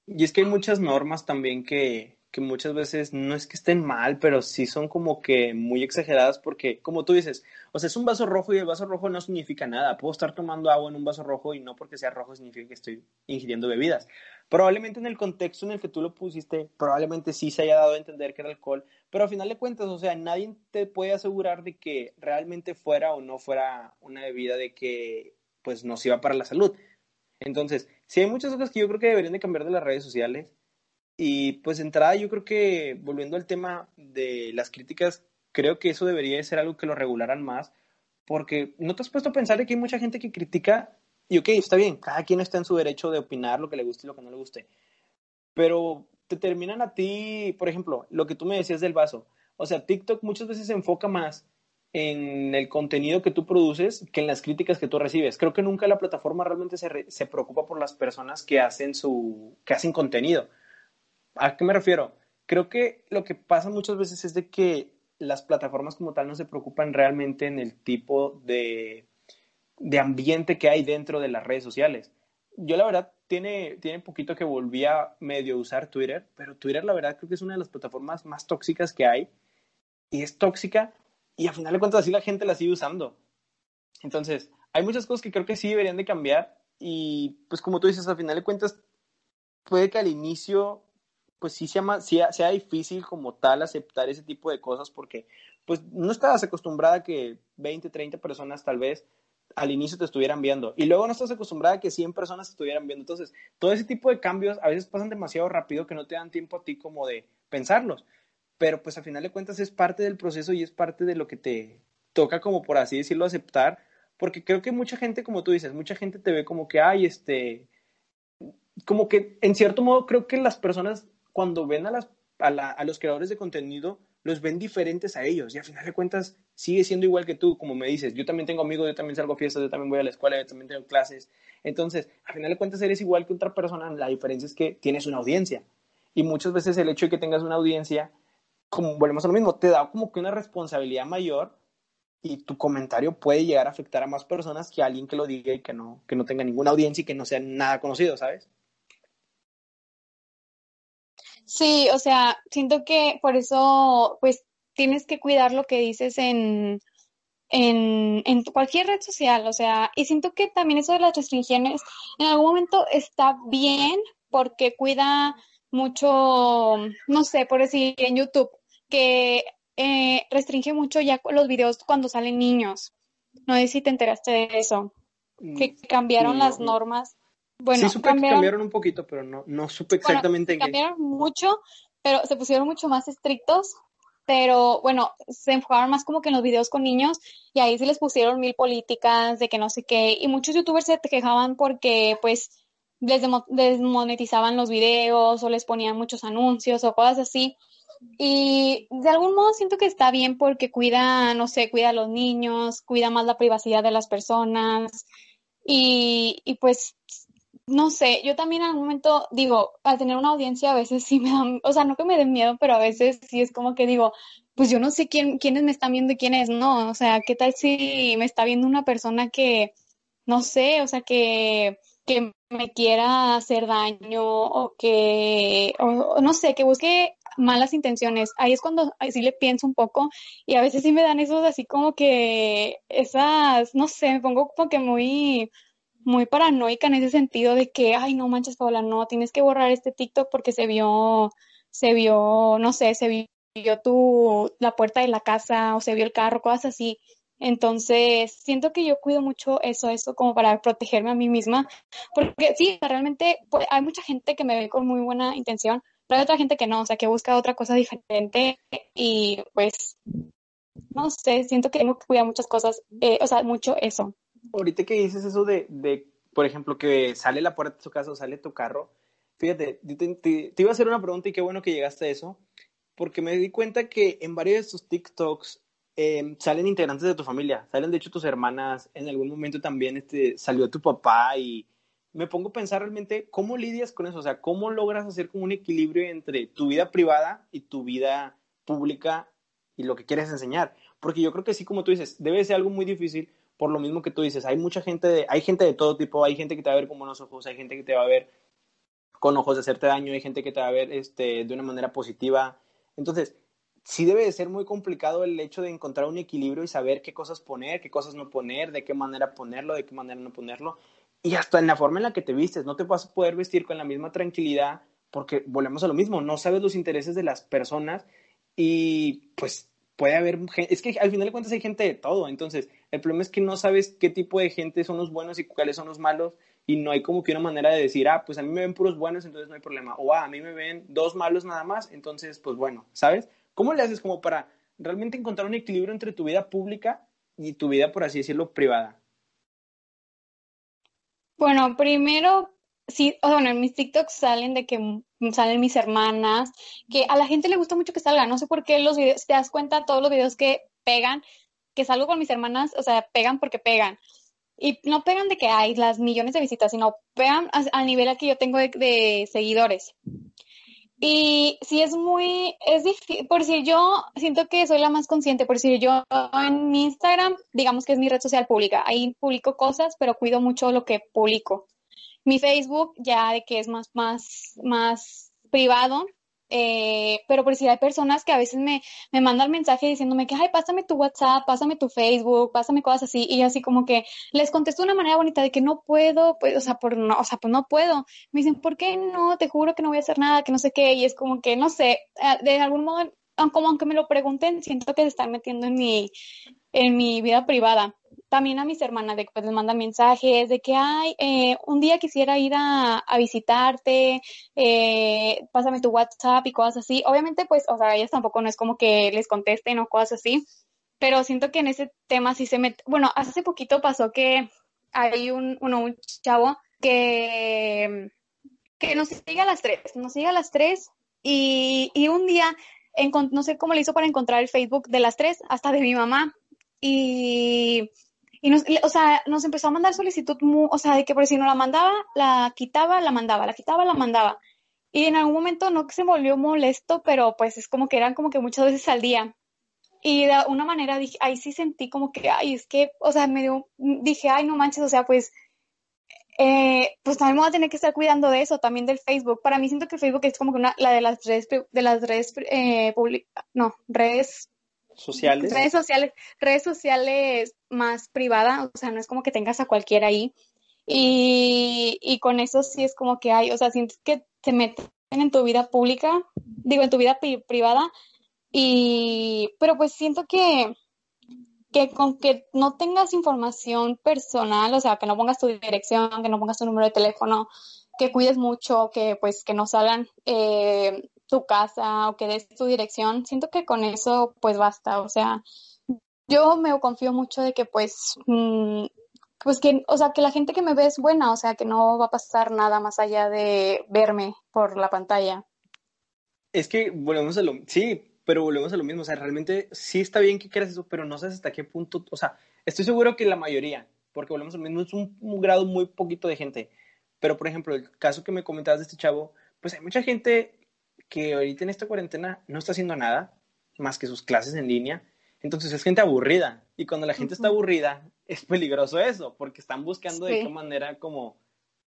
[SPEAKER 1] Y es que hay muchas normas también que, que muchas veces no es que estén mal, pero sí son como que muy exageradas porque, como tú dices, o sea, es un vaso rojo y el vaso rojo no significa nada. Puedo estar tomando agua en un vaso rojo y no porque sea rojo significa que estoy ingiriendo bebidas. Probablemente en el contexto en el que tú lo pusiste, probablemente sí se haya dado a entender que era alcohol, pero al final de cuentas, o sea, nadie te puede asegurar de que realmente fuera o no fuera una bebida de que, pues, nos iba para la salud. Entonces, sí hay muchas cosas que yo creo que deberían de cambiar de las redes sociales y pues entrada, yo creo que volviendo al tema de las críticas, creo que eso debería de ser algo que lo regularan más, porque no te has puesto a pensar de que hay mucha gente que critica, y ok, está bien, cada quien está en su derecho de opinar lo que le guste y lo que no le guste, pero te terminan a ti, por ejemplo, lo que tú me decías del vaso, o sea, TikTok muchas veces se enfoca más en el contenido que tú produces que en las críticas que tú recibes. Creo que nunca la plataforma realmente se, se preocupa por las personas que hacen su que hacen contenido. ¿A qué me refiero? Creo que lo que pasa muchas veces es de que las plataformas como tal no se preocupan realmente en el tipo de, de ambiente que hay dentro de las redes sociales. Yo la verdad tiene, tiene poquito que volví a medio usar Twitter, pero Twitter la verdad creo que es una de las plataformas más tóxicas que hay y es tóxica y a final de cuentas así la gente la sigue usando. Entonces, hay muchas cosas que creo que sí deberían de cambiar y pues como tú dices, a final de cuentas puede que al inicio pues sí sea, sea, sea difícil como tal aceptar ese tipo de cosas porque pues no estabas acostumbrada a que 20, 30 personas tal vez al inicio te estuvieran viendo y luego no estás acostumbrada a que 100 personas te estuvieran viendo. Entonces, todo ese tipo de cambios a veces pasan demasiado rápido que no te dan tiempo a ti como de pensarlos. Pero pues al final de cuentas es parte del proceso y es parte de lo que te toca como por así decirlo aceptar, porque creo que mucha gente, como tú dices, mucha gente te ve como que, ay, este, como que en cierto modo creo que las personas cuando ven a, las, a, los creadores de contenido, los ven diferentes a ellos y al final de cuentas sigue siendo igual que tú, como me dices, yo también tengo amigos, yo también salgo a fiestas, yo también voy a la escuela, yo también tengo clases, entonces al final de cuentas eres igual que otra persona, la diferencia es que tienes una audiencia. Y muchas veces el hecho de que tengas una audiencia, como volvemos a lo mismo, te da como que una responsabilidad mayor y tu comentario puede llegar a afectar a más personas que alguien que lo diga y que no, que no tenga ninguna audiencia y que no sea nada conocido, ¿sabes?
[SPEAKER 2] Sí, o sea, siento que por eso, pues, tienes que cuidar lo que dices en, en, en cualquier red social, o sea, y siento que también eso de las restricciones en algún momento está bien porque cuida mucho, no sé, por decir en YouTube, que eh, restringe mucho ya los videos cuando salen niños. No sé si te enteraste de eso, que mm, cambiaron las normas
[SPEAKER 1] bueno, sí supe cambiaron, que cambiaron un poquito, pero no, no supe exactamente
[SPEAKER 2] bueno, Cambiaron mucho, pero se pusieron mucho más estrictos, pero bueno, se enfocaron más como que en los videos con niños y ahí sí les pusieron mil políticas de que no sé qué, y muchos youtubers se quejaban porque pues les desmonetizaban los videos o les ponían muchos anuncios o cosas así. Y de algún modo siento que está bien porque cuida, no sé, cuida a los niños, cuida más la privacidad de las personas y, y pues no sé, yo también en algún momento digo, al tener una audiencia a veces sí me da, o sea, no que me den miedo, pero a veces sí es como que digo, pues yo no sé quién, quiénes me están viendo y quiénes no, o sea, ¿qué tal si me está viendo una persona que, no sé, o sea, que, que me quiera hacer daño o que, o, no sé, que busque malas intenciones. Ahí es cuando ahí sí le pienso un poco y a veces sí me dan esos así como que esas, no sé, me pongo como que muy muy paranoica en ese sentido de que, ay, no manches, Paola, no, tienes que borrar este TikTok porque se vio, se vio, no sé, se vio tu, la puerta de la casa o se vio el carro, cosas así. Entonces, siento que yo cuido mucho eso, eso como para protegerme a mí misma, porque sí, realmente pues, hay mucha gente que me ve con muy buena intención, pero hay otra gente que no, o sea, que busca otra cosa diferente y pues, no sé, siento que tengo que cuidar muchas cosas, eh, o sea, mucho eso.
[SPEAKER 1] Ahorita que dices eso de, de, por ejemplo, que sale la puerta de tu casa o sale tu carro, fíjate, te, iba a hacer una pregunta y qué bueno que llegaste a eso, porque me di cuenta que en varios de tus TikToks eh, salen integrantes de tu familia, salen de hecho tus hermanas, en algún momento también este, salió tu papá y me pongo a pensar realmente cómo lidias con eso, o sea, cómo logras hacer como un equilibrio entre tu vida privada y tu vida pública y lo que quieres enseñar, porque yo creo que sí, como tú dices, debe ser algo muy difícil por lo mismo que tú dices, hay mucha gente de, hay gente de todo tipo, hay gente que te va a ver con buenos ojos, hay gente que te va a ver con ojos de hacerte daño, hay gente que te va a ver este, de una manera positiva. Entonces, sí debe de ser muy complicado el hecho de encontrar un equilibrio y saber qué cosas poner, qué cosas no poner, de qué manera ponerlo, de qué manera no ponerlo. Y hasta en la forma en la que te vistes, no te vas a poder vestir con la misma tranquilidad porque volvemos a lo mismo, no sabes los intereses de las personas y pues puede haber gente, es que al final de cuentas hay gente de todo, entonces el problema es que no sabes qué tipo de gente son los buenos y cuáles son los malos y no hay como que una manera de decir, ah, pues a mí me ven puros buenos, entonces no hay problema, o ah, a mí me ven dos malos nada más, entonces pues bueno, ¿sabes? ¿Cómo le haces como para realmente encontrar un equilibrio entre tu vida pública y tu vida, por así decirlo, privada?
[SPEAKER 2] Bueno, primero sí, o bueno, en mis TikToks salen de que salen mis hermanas, que a la gente le gusta mucho que salga, no sé por qué los videos, te das cuenta, todos los videos que pegan, que salgo con mis hermanas, o sea, pegan porque pegan. Y no pegan de que hay las millones de visitas, sino pegan al nivel al que yo tengo de, seguidores. Y sí es muy, es difícil, por si yo siento que soy la más consciente, por si yo en Instagram, digamos que es mi red social pública, ahí publico cosas, pero cuido mucho lo que publico. Mi Facebook ya de que es más, más, más privado, eh, pero por si hay personas que a veces me, me mandan mensaje diciéndome que, ay, pásame tu WhatsApp, pásame tu Facebook, pásame cosas así, y así como que les contesto de una manera bonita de que no puedo, pues, o sea, por no, o sea, pues no puedo. Me dicen, ¿por qué no? Te juro que no voy a hacer nada, que no sé qué, y es como que, no sé, de algún modo, como aunque me lo pregunten, siento que se están metiendo en mi, en mi vida privada también a mis hermanas de que pues les mandan mensajes de que ay eh, un día quisiera ir a, visitarte eh, pásame tu WhatsApp y cosas así obviamente pues o sea ellas tampoco no es como que les contesten o cosas así pero siento que en ese tema sí se mete bueno hace poquito pasó que hay un uno, un chavo que que nos sigue a las tres nos sigue a las tres y, y un día no sé cómo le hizo para encontrar el Facebook de las tres hasta de mi mamá y y nos, o sea, nos empezó a mandar solicitud, o sea, de que por si no la mandaba, la quitaba, la mandaba, la quitaba, la mandaba. Y en algún momento no que se volvió molesto, pero pues es como que eran como que muchas veces al día. Y de una manera dije, ahí sí sentí como que, ay, es que, o sea, me dio, dije, ay, no manches, o sea, pues, eh, pues también me voy a tener que estar cuidando de eso, también del Facebook. Para mí siento que Facebook es como que una, la de las redes, de las redes, eh, no, redes
[SPEAKER 1] sociales.
[SPEAKER 2] Redes sociales, redes sociales más privada, o sea, no es como que tengas a cualquiera ahí. Y, y con eso sí es como que hay, o sea, sientes que te meten en tu vida pública, digo, en tu vida privada, y, pero pues siento que, que con que no tengas información personal, o sea, que no pongas tu dirección, que no pongas tu número de teléfono, que cuides mucho, que pues que no salgan eh, tu casa o que des tu dirección, siento que con eso pues basta, o sea, yo me confío mucho de que pues, mm, pues que, o sea, que la gente que me ve es buena, o sea, que no va a pasar nada más allá de verme por la pantalla.
[SPEAKER 1] Es que volvemos a lo, sí, pero volvemos a lo mismo, o sea, realmente sí está bien que quieras eso, pero no sabes hasta qué punto, o sea, estoy seguro que la mayoría, porque volvemos a lo mismo, es un, un grado muy poquito de gente, pero por ejemplo, el caso que me comentabas de este chavo, pues hay mucha gente que ahorita en esta cuarentena no está haciendo nada más que sus clases en línea. Entonces es gente aburrida. Y cuando la gente está aburrida, es peligroso eso, porque están buscando de qué manera como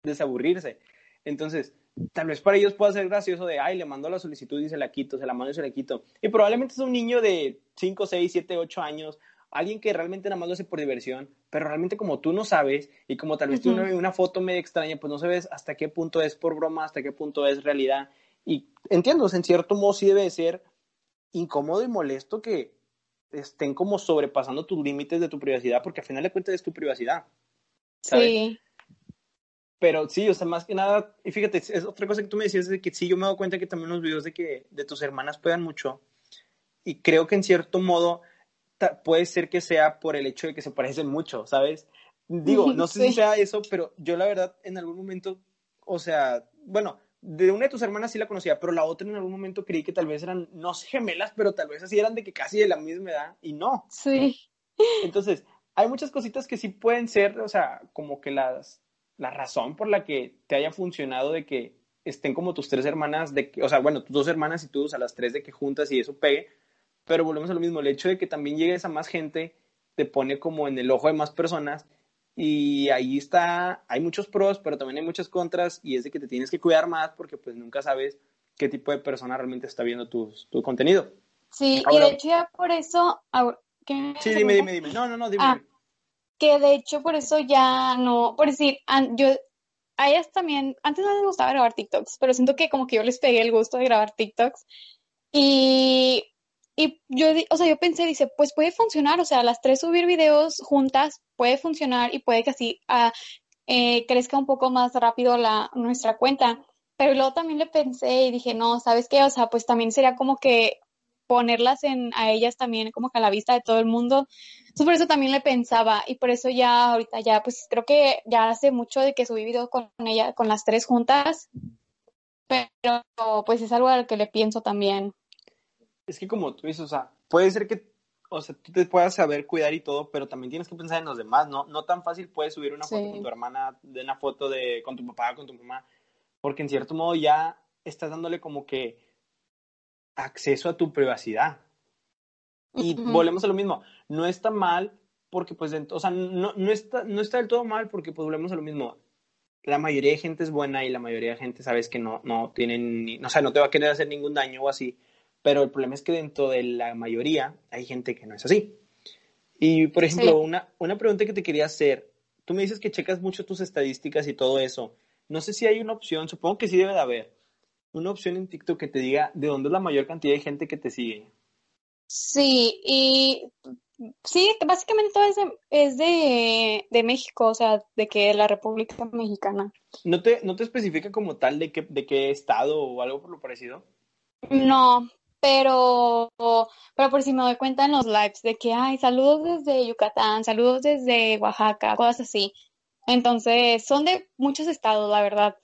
[SPEAKER 1] desaburrirse. Entonces, tal vez para ellos pueda ser gracioso de, ay, le mando la solicitud y se la quito, se la mando y se la quito. Y probablemente es un niño de 5, 6, 7, 8 años, alguien que realmente nada más lo hace por diversión, pero realmente como tú no sabes y como tal vez tú no una foto medio extraña, pues no sabes hasta qué punto es por broma, hasta qué punto es realidad. Y entiendo, en cierto modo sí debe ser incómodo y molesto que estén como sobrepasando tus límites de tu privacidad, porque al final de cuentas es tu privacidad. Sí. Pero sí, o sea, más que nada, y fíjate, es otra cosa que tú me decías de que sí, yo me dado cuenta que también los videos de que de tus hermanas puedan mucho. Y creo que en cierto modo puede ser que sea por el hecho de que se parecen mucho, ¿sabes? Digo, no sé si sea eso, pero yo la verdad en algún momento, o sea, bueno, de una de tus hermanas sí la conocía, pero la otra en algún momento creí que tal vez eran, no gemelas, pero tal vez así eran de que casi de la misma edad, y no.
[SPEAKER 2] Sí.
[SPEAKER 1] Entonces, hay muchas cositas que sí pueden ser, o sea, como que las, la razón por la que te haya funcionado de que estén como tus tres hermanas, de que, o sea, bueno, tus dos hermanas y tú, o sea, las tres de que juntas y eso pegue, pero volvemos a lo mismo, el hecho de que también llegues a más gente te pone como en el ojo de más personas y ahí está, hay muchos pros, pero también hay muchas contras y es de que te tienes que cuidar más porque pues nunca sabes qué tipo de persona realmente está viendo tu, tu contenido.
[SPEAKER 2] Sí, y de hecho ya por eso...
[SPEAKER 1] sí, dime, dime, dime. No, no, no, dime.
[SPEAKER 2] Ah, que de hecho por eso ya no, por decir, yo, a ellas también, antes no les gustaba grabar TikToks, pero siento que como que yo les pegué el gusto de grabar TikToks y y yo, o sea, yo pensé, dice, pues puede funcionar, o sea, las tres subir videos juntas puede funcionar y puede que así ah, eh, crezca un poco más rápido la, nuestra cuenta. Pero luego también le pensé y dije, no, ¿sabes qué? O sea, pues también sería como que ponerlas en, a ellas también como que a la vista de todo el mundo. Entonces por eso también le pensaba y por eso ya ahorita ya, pues creo que ya hace mucho de que subí videos con ella, con las tres juntas, pero pues es algo al que le pienso también
[SPEAKER 1] es que como tú dices, o sea, puede ser que, o sea, tú te puedas saber cuidar y todo, pero también tienes que pensar en los demás, ¿no? No tan fácil puedes subir una foto con tu hermana, de una foto de, con tu papá, con tu mamá, porque en cierto modo ya estás dándole como que acceso a tu privacidad. Y volvemos a lo mismo, no está mal porque pues, o sea, no, no, está, no está del todo mal porque pues volvemos a lo mismo. La mayoría de gente es buena y la mayoría de gente sabes que no, no tienen, ni, o sea, no te va a querer hacer ningún daño o así pero el problema es que dentro de la mayoría hay gente que no es así. Y, por ejemplo, una, una pregunta que te quería hacer, tú me dices que checas mucho tus estadísticas y todo eso. No sé si hay una opción, supongo que sí debe de haber, una opción en TikTok que te diga de dónde es la mayor cantidad de gente que te sigue.
[SPEAKER 2] Sí, y sí, básicamente todo es, de, es de, de, México, o sea, de que la República Mexicana.
[SPEAKER 1] ¿No te, ¿No te especifica como tal de qué, de qué estado o algo por lo parecido?
[SPEAKER 2] No, pero, pero por si me doy cuenta en los lives de que hay saludos desde Yucatán, saludos desde Oaxaca, cosas así. Entonces, son de muchos estados, la verdad.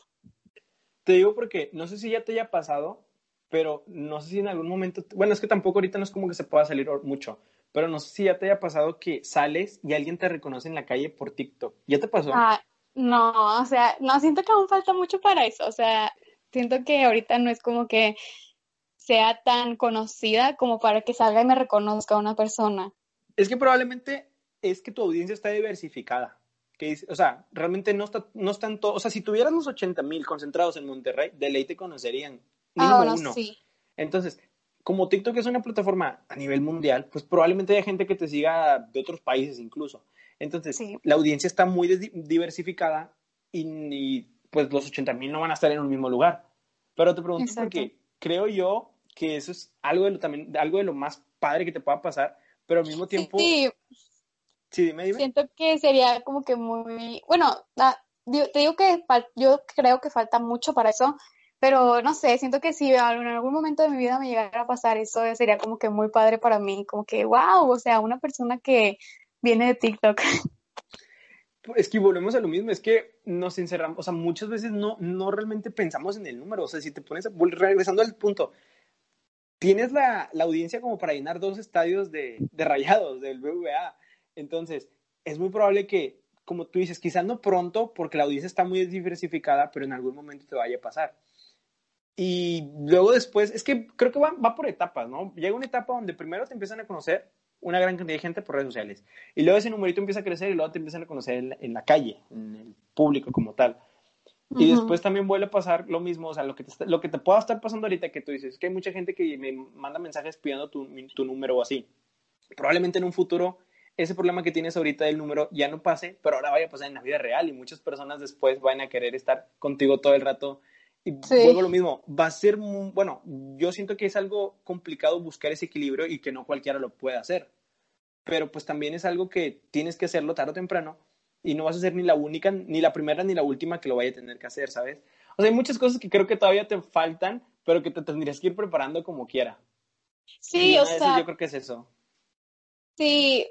[SPEAKER 1] Te digo porque no sé si ya te haya pasado, pero no sé si en algún momento, bueno, es que tampoco ahorita no es como que se pueda salir mucho, pero no sé si ya te haya pasado que sales y alguien te reconoce en la calle por TikTok. ¿Ya te pasó?
[SPEAKER 2] Ah, no, o sea, no siento que aún falta mucho para eso, o sea, siento que ahorita no es como que sea tan conocida como para que salga y me reconozca una persona.
[SPEAKER 1] Es que probablemente es que tu audiencia está diversificada. Que, o sea, realmente no, está, no están todos. O sea, si tuvieras los 80 mil concentrados en Monterrey, de ley te conocerían. Mínimo ah, uno. Sí. Entonces, como TikTok es una plataforma a nivel mundial, pues probablemente haya gente que te siga de otros países incluso. Entonces, la audiencia está muy diversificada y, pues los 80 mil no van a estar en un mismo lugar. Pero te pregunto porque creo yo que eso es algo de lo, también, algo de lo más padre que te pueda pasar, pero al mismo tiempo...
[SPEAKER 2] Sí,
[SPEAKER 1] sí. dime, dime.
[SPEAKER 2] Siento que sería como que muy... Bueno, te digo que yo creo que falta mucho para eso, pero no sé, siento que si en algún momento de mi vida me llegara a pasar eso, sería como que muy padre para mí, como que, wow, o sea, una persona que viene de TikTok.
[SPEAKER 1] Es que volvemos a lo mismo, es que nos encerramos, o sea, muchas veces no, no realmente pensamos en el número, o sea, si te pones, regresando al punto, tienes la, la, audiencia como para llenar dos estadios de, de rayados del BVA. Entonces, es muy probable que, como tú dices, quizás no pronto, porque la audiencia está muy diversificada, pero en algún momento te vaya a pasar. Y luego después, es que creo que va, va por etapas, ¿no? Llega una etapa donde primero te empiezan a conocer una gran cantidad de gente por redes sociales. Y luego ese numerito empieza a crecer y luego te empiezan a conocer en la calle, en el público como tal. Y después también vuelve a pasar lo mismo, o sea, lo que, te, lo que te pueda estar pasando ahorita que tú dices, que hay mucha gente que me manda mensajes pidiendo tu, tu número o así. Probablemente en un futuro ese problema que tienes ahorita del número ya no pase, pero ahora vaya a pasar en la vida real y muchas personas después van a querer estar contigo todo el rato. Y vuelvo lo mismo, va a ser, muy, bueno, yo siento que es algo complicado buscar ese equilibrio y que no cualquiera lo puede hacer. pero pues también es algo que tienes que hacerlo tarde o temprano y no vas a ser ni la única, ni la primera, ni la última que lo vaya a tener que hacer, ¿sabes? O sea, hay muchas cosas que creo que todavía te faltan, pero que te tendrías que ir preparando como quiera.
[SPEAKER 2] Sí, o sea.
[SPEAKER 1] Yo creo que es eso.
[SPEAKER 2] Sí,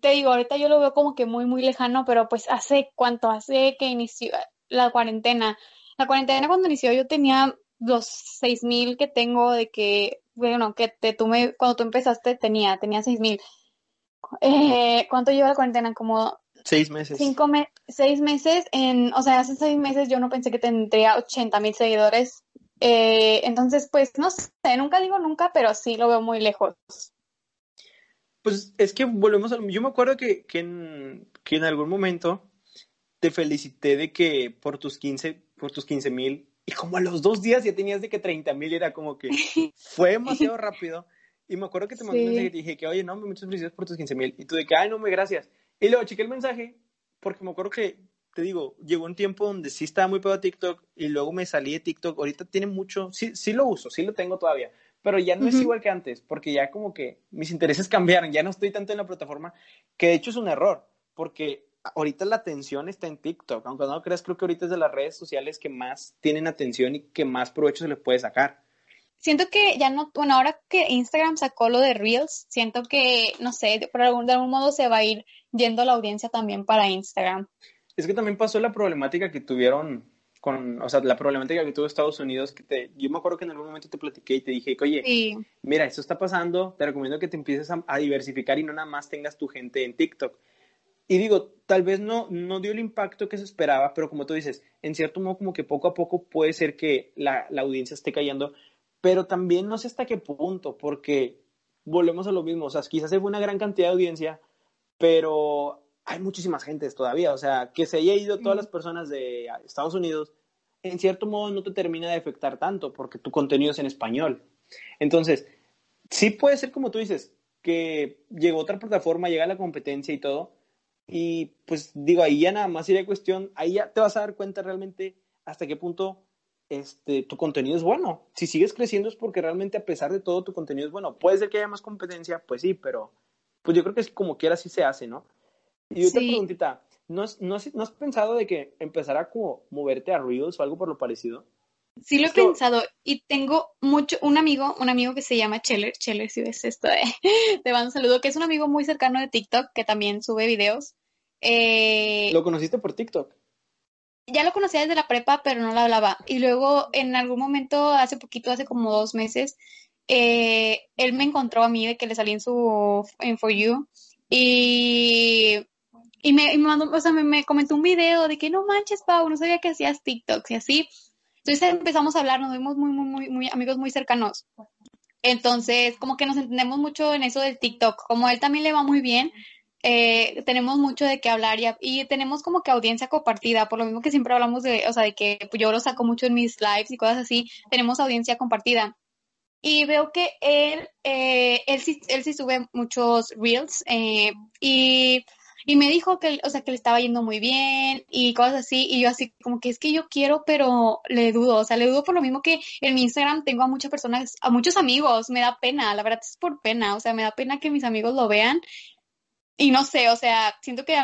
[SPEAKER 2] te digo, ahorita yo lo veo como que muy, muy lejano, pero pues hace cuánto, hace que inició la cuarentena. La cuarentena cuando inició yo tenía los seis mil que tengo de que, bueno, que te, tú me, cuando tú empezaste tenía, tenía seis mil. Eh, ¿Cuánto lleva la cuarentena? Como
[SPEAKER 1] seis meses.
[SPEAKER 2] Cinco seis meses. En, o sea, hace seis meses yo no pensé que tendría ochenta mil seguidores. Eh, entonces, pues no sé, nunca digo nunca, pero sí lo veo muy lejos.
[SPEAKER 1] Pues es que volvemos a... Yo me acuerdo que, que, en, que en algún momento te felicité de que por tus 15 por tus 15 mil y como a los dos días ya tenías de que 30 mil era como que fue demasiado rápido y me acuerdo que te mandé un mensaje y dije que oye no muchas felicidades por tus 15 mil y tú de que ay no me gracias y luego chequé el mensaje porque me acuerdo que te digo llegó un tiempo donde sí estaba muy pegado a TikTok y luego me salí de TikTok ahorita tiene mucho sí sí lo uso sí lo tengo todavía pero ya no es igual que antes, porque ya como que mis intereses cambiaron, ya no estoy tanto en la plataforma, que de hecho es un error, porque ahorita la atención está en TikTok, aunque no lo creas, creo que ahorita es de las redes sociales que más tienen atención y que más provecho se le puede sacar.
[SPEAKER 2] Siento que ya no, bueno, ahora que Instagram sacó lo de Reels, siento que, no sé, por algún, de algún modo se va a ir yendo la audiencia también para Instagram.
[SPEAKER 1] Es que también pasó la problemática que tuvieron con, o sea, la problemática que tuvo Estados Unidos, que te, yo me acuerdo que en algún momento te platiqué y te dije, oye, mira, esto está pasando, te recomiendo que te empieces a, diversificar y no nada más tengas tu gente en TikTok. Y digo, tal vez no, no dio el impacto que se esperaba, pero como tú dices, en cierto modo como que poco a poco puede ser que la, la audiencia esté cayendo, pero también no sé hasta qué punto, porque volvemos a lo mismo, o sea, quizás se fue una gran cantidad de audiencia, pero hay muchísimas gentes todavía, o sea, que se haya ido todas las personas de Estados Unidos, en cierto modo no te termina de afectar tanto porque tu contenido es en español. Entonces, sí puede ser como tú dices, que llegó otra plataforma, llega la competencia y todo, y pues digo, ahí ya nada más sería cuestión, ahí ya te vas a dar cuenta realmente hasta qué punto este, tu contenido es bueno. Si sigues creciendo es porque realmente a pesar de todo tu contenido es bueno. Puede ser que haya más competencia, pues sí, pero pues yo creo que es como quiera así se hace, ¿no? Y otra preguntita, ¿no has, no, has, pensado de que empezará como moverte a Reels o algo por lo parecido?
[SPEAKER 2] Sí lo he pensado y tengo mucho, un amigo, un amigo que se llama Cheller, Cheller si ves esto, eh, te mando un saludo, que es un amigo muy cercano de TikTok que también sube videos. Eh,
[SPEAKER 1] ¿Lo conociste por TikTok?
[SPEAKER 2] Ya lo conocía desde la prepa, pero no lo hablaba. Y luego en algún momento, hace poquito, hace como dos meses, eh, él me encontró a mí de que le salí en su en For You y y me, mandó, o sea, me, comentó un video de que no manches, Pau, no sabía que hacías TikToks y así. Entonces empezamos a hablar, nos vimos muy, muy, muy, muy amigos muy cercanos. Entonces, como que nos entendemos mucho en eso del TikTok. Como él también le va muy bien, eh, tenemos mucho de qué hablar y, y, tenemos como que audiencia compartida, por lo mismo que siempre hablamos de, o sea, de que yo lo saco mucho en mis lives y cosas así, tenemos audiencia compartida. Y veo que él, eh, él, sí, él sí sube muchos reels eh, y y me dijo que, o sea, que le estaba yendo muy bien y cosas así, y yo así como que es que yo quiero, pero le dudo, o sea, le dudo por lo mismo que en mi Instagram tengo a muchas personas, a muchos amigos, me da pena, la verdad es por pena, o sea, me da pena que mis amigos lo vean y no sé, o sea, siento que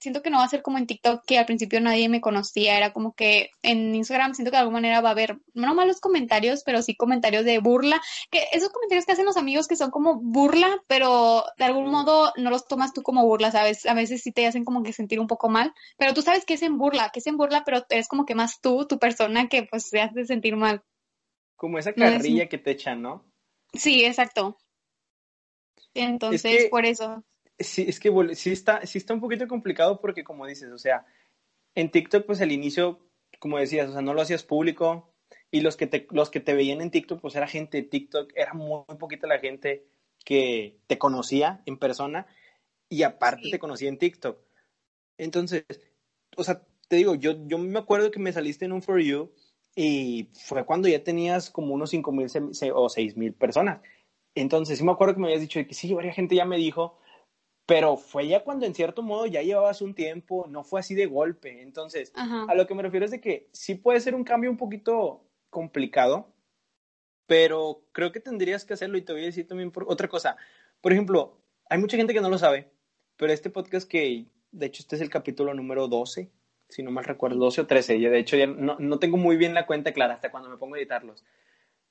[SPEAKER 2] siento que no va a ser como en TikTok que al principio nadie me conocía, era como que en Instagram siento que de alguna manera va a haber no malos comentarios, pero sí comentarios de burla, que esos comentarios que hacen los amigos que son como burla, pero de algún modo no los tomas tú como burla, ¿sabes? A veces sí te hacen como que sentir un poco mal, pero tú sabes que es en burla, que es en burla, pero es como que más tú, tu persona que pues te hace sentir mal.
[SPEAKER 1] Como esa carrilla que te echan, ¿no?
[SPEAKER 2] Sí, exacto. Entonces, por eso
[SPEAKER 1] sí, es que sí está, sí está un poquito complicado porque, como dices, o sea, en TikTok, pues al inicio, como decías, o sea, no lo hacías público y los que te, los que te veían en TikTok, pues era gente de TikTok, era muy, poquita la gente que te conocía en persona y aparte te conocía en TikTok. Entonces, o sea, te digo, yo, yo me acuerdo que me saliste en un For You y fue cuando ya tenías como unos 5 mil o 6 mil personas. Entonces, sí me acuerdo que me habías dicho que sí, varias gente ya me dijo, pero fue ya cuando en cierto modo ya llevabas un tiempo, no fue así de golpe. Entonces, a lo que me refiero es de que sí puede ser un cambio un poquito complicado, pero creo que tendrías que hacerlo y te voy a decir también por otra cosa. Por ejemplo, hay mucha gente que no lo sabe, pero este podcast que, de hecho, este es el capítulo número 12, si no mal recuerdo, 12 o 13. Yo, de hecho, ya no, no tengo muy bien la cuenta clara hasta cuando me pongo a editarlos.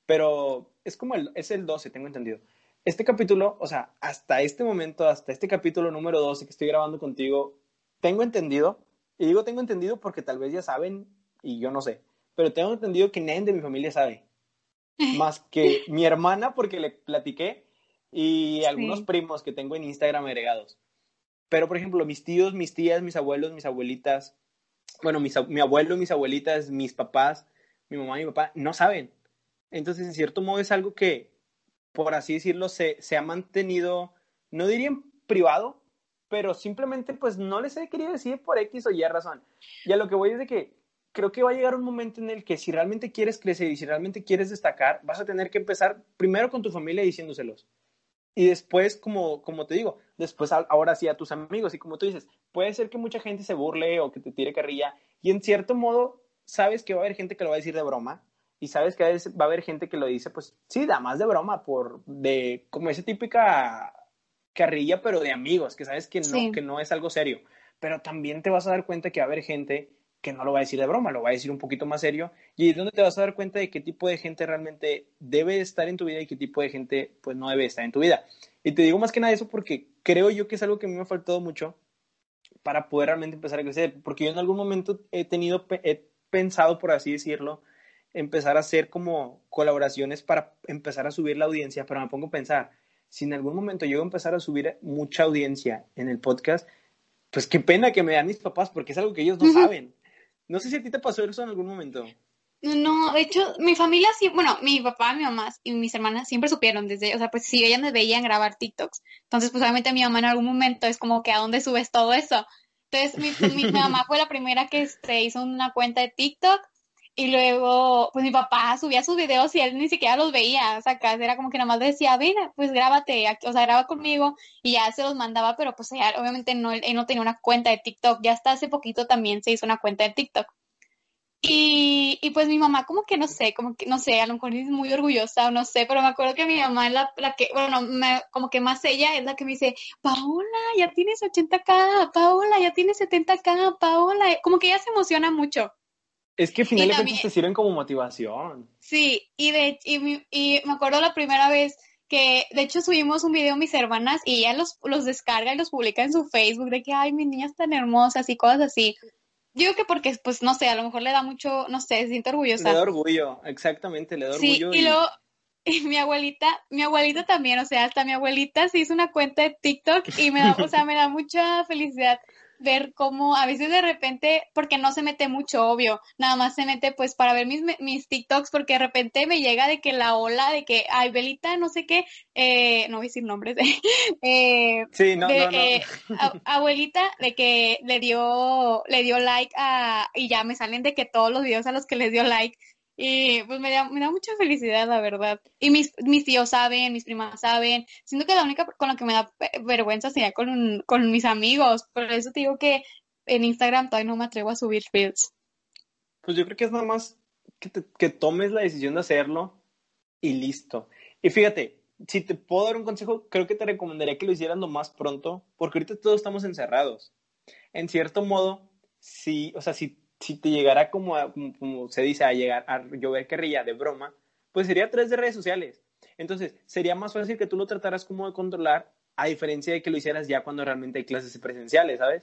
[SPEAKER 1] Pero es como el, es el 12, tengo entendido. Este capítulo, o sea, hasta este momento, hasta este capítulo número 12 que estoy grabando contigo, tengo entendido, y digo tengo entendido porque tal vez ya saben y yo no sé, pero tengo entendido que nadie de mi familia sabe, más que mi hermana porque le platiqué y algunos primos que tengo en Instagram agregados. Pero, por ejemplo, mis tíos, mis tías, mis abuelos, mis abuelitas, bueno, mi abuelo, mis abuelitas, mis papás, mi mamá y mi papá, no saben. Entonces, en cierto modo, es algo que, por así decirlo, se, se ha mantenido, no diría en privado, pero simplemente pues no les he querido decir por X o Y razón. Y a lo que voy es de que creo que va a llegar un momento en el que si realmente quieres crecer y si realmente quieres destacar, vas a tener que empezar primero con tu familia diciéndoselos. Y después, como, como te digo, después ahora sí a tus amigos. Y como tú dices, puede ser que mucha gente se burle o que te tire carrilla. Y en cierto modo, sabes que va a haber gente que lo va a decir de broma. Y sabes que va a haber gente que lo dice, pues sí, da más de broma, por de como esa típica carrilla, pero de amigos, que sabes que no, que no es algo serio. Pero también te vas a dar cuenta que va a haber gente que no lo va a decir de broma, lo va a decir un poquito más serio. Y es donde te vas a dar cuenta de qué tipo de gente realmente debe estar en tu vida y qué tipo de gente pues no debe estar en tu vida. Y te digo más que nada eso porque creo yo que es algo que a mí me ha faltado mucho para poder realmente empezar a crecer. Porque yo en algún momento he tenido, he pensado, por así decirlo, empezar a hacer como colaboraciones para empezar a subir la audiencia, pero me pongo a pensar, si en algún momento llego a empezar a subir mucha audiencia en el podcast, pues qué pena que me dan mis papás, porque es algo que ellos no saben. No sé si a ti te pasó eso en algún momento.
[SPEAKER 2] No, de hecho, mi familia sí, bueno, mi papá, mi mamá y mis hermanas siempre supieron desde, o sea, pues si ellas me veían grabar TikToks, entonces pues obviamente mi mamá en algún momento es como que a dónde subes todo eso. Entonces mi, mi mamá fue la primera que se este, hizo una cuenta de TikTok y luego, pues mi papá subía sus videos y él ni siquiera los veía, o sea, era como que nada más decía, ven, pues grábate, o sea, graba conmigo y ya se los mandaba, pero pues obviamente no, él no tenía una cuenta de TikTok, ya hasta hace poquito también se hizo una cuenta de TikTok. Y, y pues mi mamá como que no sé, como que no sé, a lo mejor es muy orgullosa o no sé, pero me acuerdo que mi mamá es la, la que, bueno, como que más ella es la que me dice, Paola, ya tienes 80k, Paola, ya tienes 70k, Paola, como que ella se emociona mucho.
[SPEAKER 1] Es que finalmente te sirven como motivación.
[SPEAKER 2] Sí, y, de, y, y, me acuerdo la primera vez que, de hecho, subimos un video mis hermanas y ella los, los descarga y los publica en su Facebook de que, ay, mis niñas tan hermosas y cosas así. Yo creo que porque, pues, no sé, a lo mejor le da mucho, no sé, se siente orgullosa.
[SPEAKER 1] Le da orgullo, exactamente, le da orgullo.
[SPEAKER 2] Sí, y, luego, y mi abuelita, mi abuelita también, o sea, hasta mi abuelita se hizo una cuenta de TikTok y me da, o sea, me da mucha felicidad ver cómo a veces de repente, porque no se mete mucho, obvio, nada más se mete pues para ver mis, mis TikToks, porque de repente me llega de que la ola, de que, ay, Belita, no sé qué, eh, no voy a decir nombres,
[SPEAKER 1] eh, sí, no, no, no.
[SPEAKER 2] Eh, abuelita, de que le dio, le dio like a, y ya me salen de que todos los videos a los que les dio like y pues me da, me da mucha felicidad, la verdad. Y mis, mis tíos saben, mis primas saben. Siento que la única con la que me da vergüenza sería con, con mis amigos. Por eso te digo que en Instagram todavía no me atrevo a subir feeds.
[SPEAKER 1] Pues yo creo que es nada más que, que tomes la decisión de hacerlo y listo. Y fíjate, si te puedo dar un consejo, creo que te recomendaría que lo hicieras lo más pronto, porque ahorita todos estamos encerrados. En cierto modo, si, o sea, si si te llegara como, como, se dice, a llegar a llover guerrilla de broma, pues sería a través de redes sociales. Entonces, sería más fácil que tú lo trataras como de controlar, a diferencia de que lo hicieras ya cuando realmente hay clases presenciales, ¿sabes?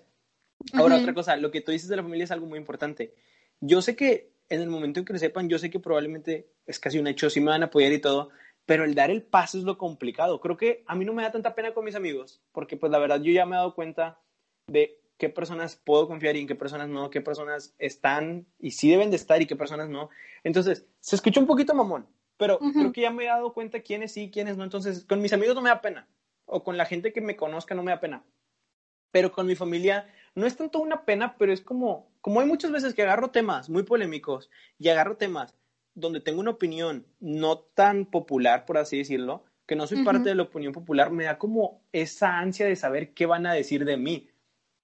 [SPEAKER 1] Ahora, otra cosa, lo que tú dices de la familia es algo muy importante. Yo sé que en el momento en que lo sepan, yo sé que probablemente es casi un hecho, sí me van a apoyar y todo, pero el dar el paso es lo complicado. Creo que a mí no me da tanta pena con mis amigos, porque pues la verdad yo ya me he dado cuenta de qué personas puedo confiar y en qué personas no, qué personas están y sí deben de estar y qué personas no. Entonces, se escucha un poquito mamón, pero creo que ya me he dado cuenta quiénes sí, quiénes no. Entonces, con mis amigos no me da pena, o con la gente que me conozca no me da pena. Pero con mi familia no es tanto una pena, pero es como, como hay muchas veces que agarro temas muy polémicos y agarro temas donde tengo una opinión no tan popular, por así decirlo, que no soy parte de la opinión popular, me da como esa ansia de saber qué van a decir de mí.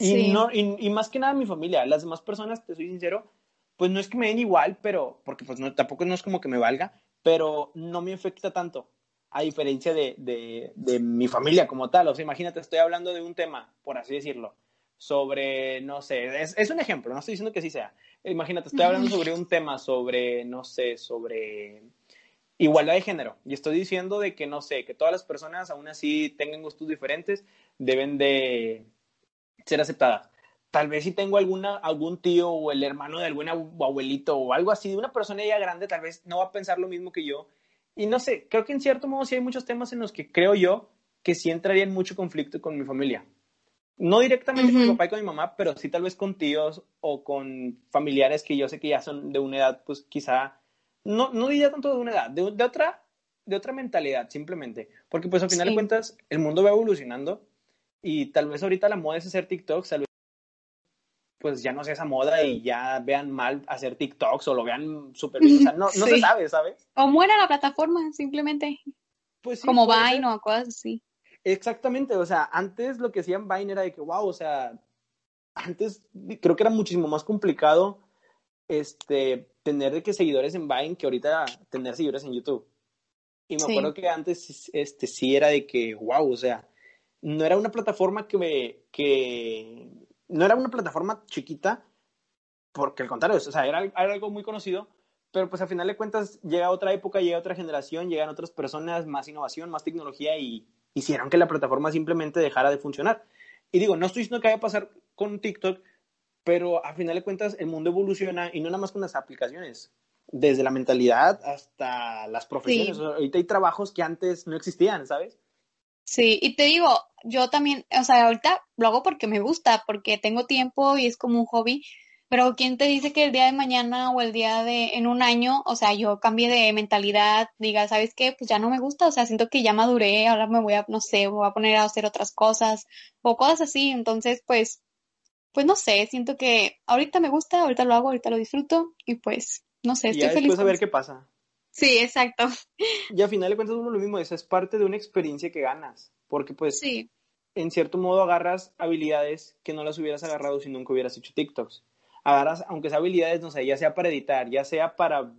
[SPEAKER 1] Y, no, y, más que nada mi familia, las demás personas, te soy sincero, pues no es que me den igual, pero, porque pues no, tampoco no es como que me valga, pero no me afecta tanto. a diferencia de, de, de, mi familia como tal. O sea, imagínate, estoy hablando de un tema, por así decirlo, sobre, no sé, es, es un ejemplo, no estoy diciendo que sí sea. Imagínate, estoy hablando sobre un tema, sobre, no sé, sobre igualdad de género. Y estoy diciendo de que, no sé, que todas las personas, aún así tengan gustos diferentes, deben de ser aceptadas. Tal vez si tengo alguna, algún tío o el hermano de algún abuelito o algo así, de una persona ya grande, tal vez no va a pensar lo mismo que yo y no sé, creo que en cierto modo sí hay muchos temas en los que creo yo que sí entraría en mucho conflicto con mi familia. No directamente con mi papá y con mi mamá, pero sí tal vez con tíos o con familiares que yo sé que ya son de una edad, pues quizá, no, no diría tanto de una edad, de, de otra, de otra mentalidad simplemente. Porque pues al final de cuentas el mundo va evolucionando y tal vez ahorita la moda es hacer TikTok, tal vez pues ya no sea esa moda y ya vean mal hacer TikToks o lo vean súper bien. O sea, no, no se sabe, ¿sabes?
[SPEAKER 2] O muera la plataforma, simplemente. Pues sí, Como Vine o cosas así.
[SPEAKER 1] Exactamente, o sea, antes lo que hacían Vine era de que, wow, o sea, antes creo que era muchísimo más complicado este, tener de que seguidores en Vine que ahorita tener seguidores en YouTube. Y me acuerdo que antes este, sí era de que, wow, o sea, no era una plataforma que, me, que no era una plataforma chiquita, porque al contrario, o sea, era, algo muy conocido, pero pues al final de cuentas llega otra época, llega otra generación, llegan otras personas, más innovación, más tecnología y hicieron que la plataforma simplemente dejara de funcionar. Y digo, no estoy diciendo que vaya a pasar con TikTok, pero al final de cuentas el mundo evoluciona y no nada más con las aplicaciones, desde la mentalidad hasta las profesiones. ahorita hay trabajos que antes no existían, ¿sabes?
[SPEAKER 2] Sí, y te digo, yo también, o sea, ahorita lo hago porque me gusta, porque tengo tiempo y es como un hobby, pero ¿quién te dice que el día de mañana o el día de, en un año, o sea, yo cambie de mentalidad, diga, ¿sabes qué? Pues ya no me gusta, o sea, siento que ya maduré, ahora me voy a, no sé, voy a poner a hacer otras cosas o cosas así, entonces, pues, pues no sé, siento que ahorita me gusta, ahorita lo hago, ahorita lo disfruto y pues, no sé, estoy
[SPEAKER 1] y
[SPEAKER 2] feliz.
[SPEAKER 1] Después a ver qué pasa.
[SPEAKER 2] Sí, exacto.
[SPEAKER 1] Y al final de cuentas uno lo mismo, esa es parte de una experiencia que ganas, porque pues en cierto modo agarras habilidades que no las hubieras agarrado si nunca hubieras hecho TikToks. Agarras, aunque sea habilidades, no sé, ya sea para editar, ya sea para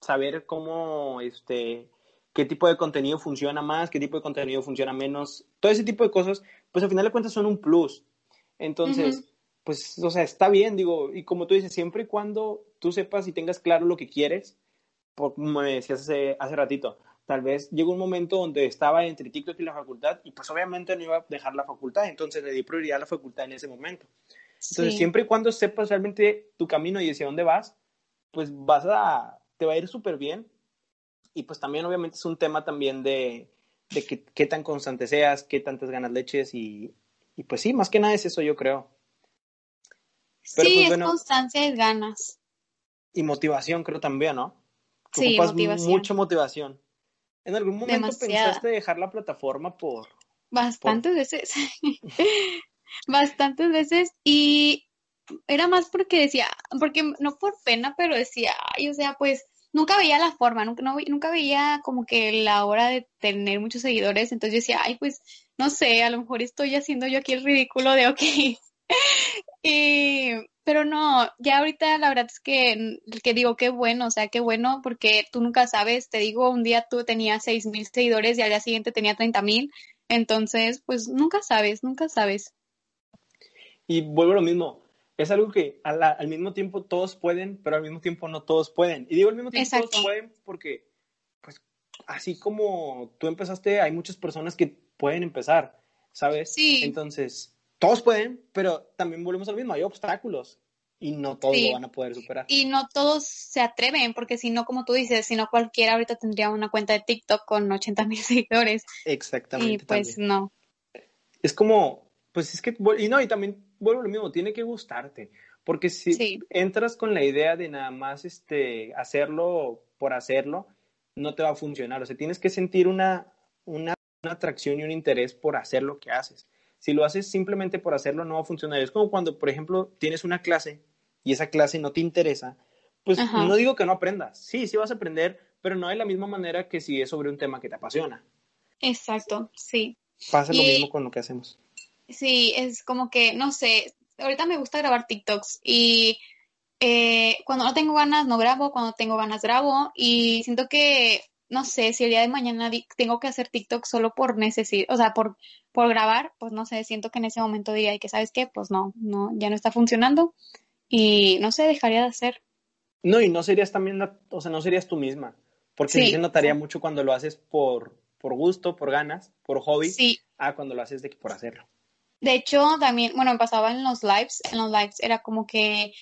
[SPEAKER 1] saber cómo, este, qué tipo de contenido funciona más, qué tipo de contenido funciona menos, todo ese tipo de cosas, pues al final de cuentas son un plus. Entonces, pues, o sea, está bien, digo, y como tú dices, siempre y cuando tú sepas y tengas claro lo que quieres, como me decías hace, hace ratito, tal vez llegó un momento donde estaba entre TikTok y la facultad y pues obviamente no iba a dejar la facultad, entonces le di prioridad a la facultad en ese momento. Entonces, siempre y cuando sepas realmente tu camino y hacia dónde vas, pues vas a, te va a ir súper bien. Y pues también obviamente es un tema también de, de que, qué tan constante seas, qué tantas ganas leches y, y pues sí, más que nada es eso yo creo.
[SPEAKER 2] sí, pues, es constancia y ganas.
[SPEAKER 1] Y motivación creo también, ¿no? Sí, motivación. mucha motivación. ¿En algún momento pensaste dejar la plataforma por...?
[SPEAKER 2] Bastantes veces. Bastantes veces. Y era más porque decía, porque no por pena, pero decía, ay, o sea, pues nunca veía la forma, nunca, nunca veía como que la hora de tener muchos seguidores. Entonces yo decía, ay, pues no sé, a lo mejor estoy haciendo yo aquí el ridículo de, ok. y pero no, ya ahorita la verdad es que, que digo, qué bueno, o sea, qué bueno, porque tú nunca sabes, te digo, un día tú tenías seis mil seguidores y al día siguiente tenía treinta mil, entonces, pues nunca sabes, nunca sabes.
[SPEAKER 1] Y vuelvo a lo mismo, es algo que al, mismo tiempo todos pueden, pero al mismo tiempo no todos pueden. Y digo al mismo tiempo todos pueden porque, pues, así como tú empezaste, hay muchas personas que pueden empezar, ¿sabes? Sí. Entonces, todos pueden, pero también volvemos al mismo, hay obstáculos y no todos lo van a poder superar.
[SPEAKER 2] Y no todos se atreven, porque si no, como tú dices, si no cualquiera ahorita tendría una cuenta de TikTok con 80 mil seguidores.
[SPEAKER 1] Exactamente.
[SPEAKER 2] Y pues no.
[SPEAKER 1] Es como, pues es que, y no, y también vuelvo a lo mismo, tiene que gustarte, porque si entras con la idea de nada más este, hacerlo por hacerlo, no te va a funcionar, o sea, tienes que sentir una, una atracción y un interés por hacer lo que haces. Si lo haces simplemente por hacerlo, no va a funcionar. Es como cuando, por ejemplo, tienes una clase y esa clase no te interesa, pues no digo que no aprendas. Sí, sí vas a aprender, pero no de la misma manera que si es sobre un tema que te apasiona.
[SPEAKER 2] Exacto, sí.
[SPEAKER 1] Pasa lo mismo con lo que hacemos.
[SPEAKER 2] Sí, es como que, no sé, ahorita me gusta grabar TikToks y eh, cuando no tengo ganas no grabo, cuando tengo ganas grabo y siento que no sé, si el día de mañana tengo que hacer TikTok solo por necesidad, o sea, por, por grabar, pues no sé, siento que en ese momento diría, y que sabes qué, pues no, no, ya no está funcionando y no sé, dejaría de hacer.
[SPEAKER 1] No, y no serías también, o sea, no serías tú misma, porque sí, se notaría mucho cuando lo haces por, por gusto, por ganas, por hobby, sí. a cuando lo haces de, por hacerlo.
[SPEAKER 2] De hecho, también, bueno, me pasaba en los lives, en los lives era como que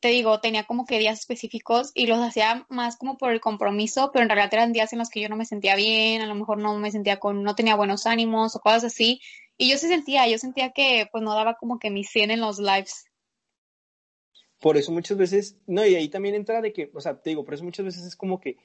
[SPEAKER 2] te digo, tenía como que días específicos y los hacía más como por el compromiso, pero en realidad eran días en los que yo no me sentía bien, a lo mejor no me sentía con, no tenía buenos ánimos o cosas así. Y yo sí sentía, yo sentía que pues no daba como que mi 100 en los lives.
[SPEAKER 1] Por eso muchas veces, no, y ahí también entra de que, o sea, te digo, por eso muchas veces es como que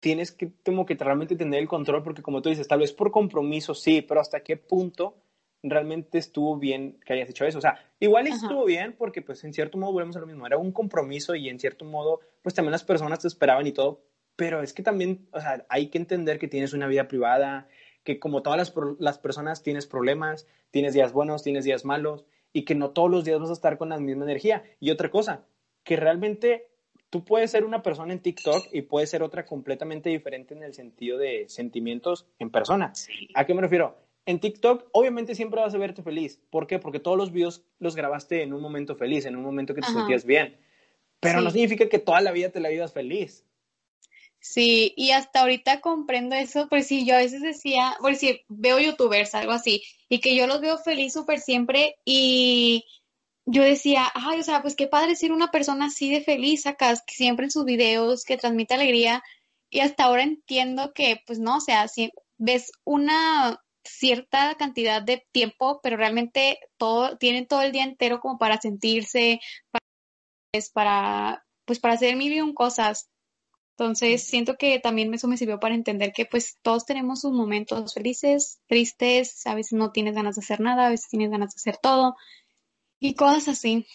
[SPEAKER 1] tienes que como que realmente tener el control, porque como tú dices, tal vez por compromiso sí, pero hasta qué punto realmente estuvo bien que hayas hecho eso. O sea, igual estuvo bien porque pues en cierto modo volvemos a lo mismo, era un compromiso y en cierto modo pues también las personas te esperaban y todo, pero es que también, o sea, hay que entender que tienes una vida privada, que como todas las, las personas tienes problemas, tienes días buenos, tienes días malos y que no todos los días vas a estar con la misma energía. Y otra cosa, que realmente tú puedes ser una persona en TikTok y puedes ser otra completamente diferente en el sentido de sentimientos en persona. ¿A qué me refiero? En TikTok, obviamente siempre vas a verte feliz. ¿Por qué? Porque todos los videos los grabaste en un momento feliz, en un momento que te sentías bien. Pero no significa que toda la vida te la vivas feliz.
[SPEAKER 2] Sí, y hasta ahorita comprendo eso, por si yo a veces decía, por si veo youtubers, algo así, y que yo los veo feliz súper siempre, y yo decía, ay, o sea, pues qué padre ser una persona así de feliz, acá, que siempre en sus videos, que transmite alegría, y hasta ahora entiendo que, pues no, o sea, si ves una, cierta cantidad de tiempo, pero realmente todo, tienen todo el día entero como para sentirse, para, pues, para, pues para hacer mil y un cosas. Entonces, siento que también eso me sirvió para entender que pues todos tenemos sus momentos felices, tristes, a veces no tienes ganas de hacer nada, a veces tienes ganas de hacer todo y cosas así.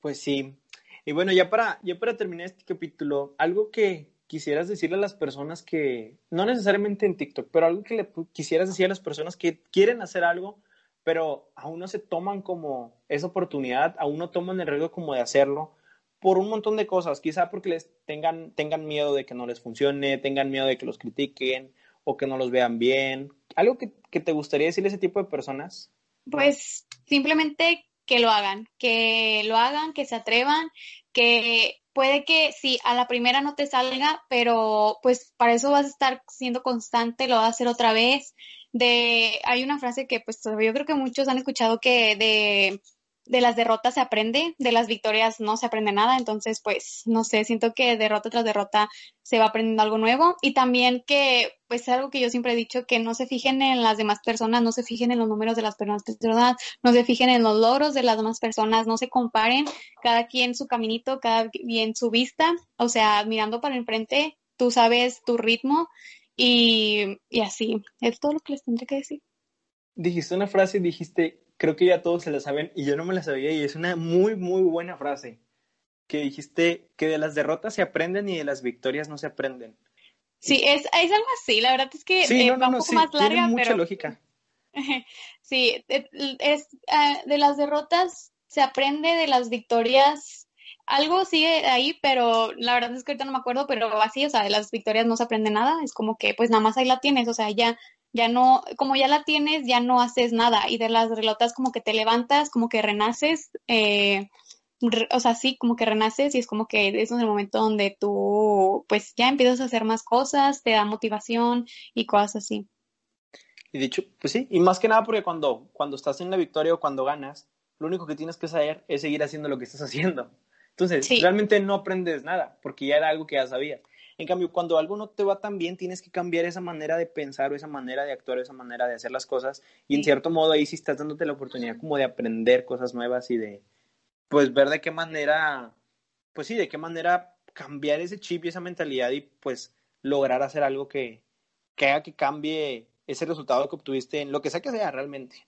[SPEAKER 1] Pues sí. Y bueno, ya para, ya para terminar este capítulo, algo que, quisieras decirle a las personas que, no necesariamente en TikTok, pero algo que le quisieras decir a las personas que quieren hacer algo, pero aún no se toman como esa oportunidad, aún no toman el riesgo como de hacerlo, por un montón de cosas, quizá porque les tengan, tengan miedo de que no les funcione, tengan miedo de que los critiquen o que no los vean bien. ¿Algo que, que te gustaría decirle a ese tipo de personas?
[SPEAKER 2] Pues simplemente que lo hagan, que lo hagan, que se atrevan, que puede que sí, a la primera no te salga, pero pues para eso vas a estar siendo constante, lo vas a hacer otra vez. De, hay una frase que pues yo creo que muchos han escuchado que de de las derrotas se aprende, de las victorias no se aprende nada, entonces pues no sé, siento que derrota tras derrota se va aprendiendo algo nuevo y también que pues es algo que yo siempre he dicho, que no se fijen en las demás personas, no se fijen en los números de las personas, no se fijen en los logros de las demás personas, no se comparen, cada quien su caminito, cada quien su vista, o sea, mirando para enfrente, tú sabes tu ritmo y, y así, es todo lo que les tendré que decir.
[SPEAKER 1] Dijiste una frase dijiste creo que ya todos se la saben y yo no me la sabía y es una muy, muy buena frase que dijiste que de las derrotas se aprenden y de las victorias no se aprenden.
[SPEAKER 2] Sí, es, es algo así, la verdad es que sí, eh, va un poco más larga,
[SPEAKER 1] tiene mucha lógica.
[SPEAKER 2] sí, es, ah, de las derrotas se aprende, de las victorias algo sigue ahí, pero la verdad es que ahorita no me acuerdo, pero así, o sea, de las victorias no se aprende nada, es como que pues nada más ahí la tienes, o sea, ya ya no, como ya la tienes, ya no haces nada. Y de las relotas como que te levantas, como que renaces, eh, o sea, sí, como que renaces y es como que es el momento donde tú, pues ya empiezas a hacer más cosas, te da motivación y cosas así.
[SPEAKER 1] Y dicho, pues sí, y más que nada porque cuando, cuando estás en la victoria o cuando ganas, lo único que tienes que saber es seguir haciendo lo que estás haciendo. Entonces, realmente no aprendes nada, porque ya era algo que ya sabías. En cambio, cuando algo no te va tan bien, tienes que cambiar esa manera de pensar o esa manera de actuar o esa manera de hacer las cosas. Y en cierto modo ahí sí estás dándote la oportunidad como de aprender cosas nuevas y de, pues, ver de qué manera, pues sí, de qué manera cambiar ese chip y esa mentalidad y pues lograr hacer algo que, que haga que cambie ese resultado que obtuviste en lo que sea que sea realmente.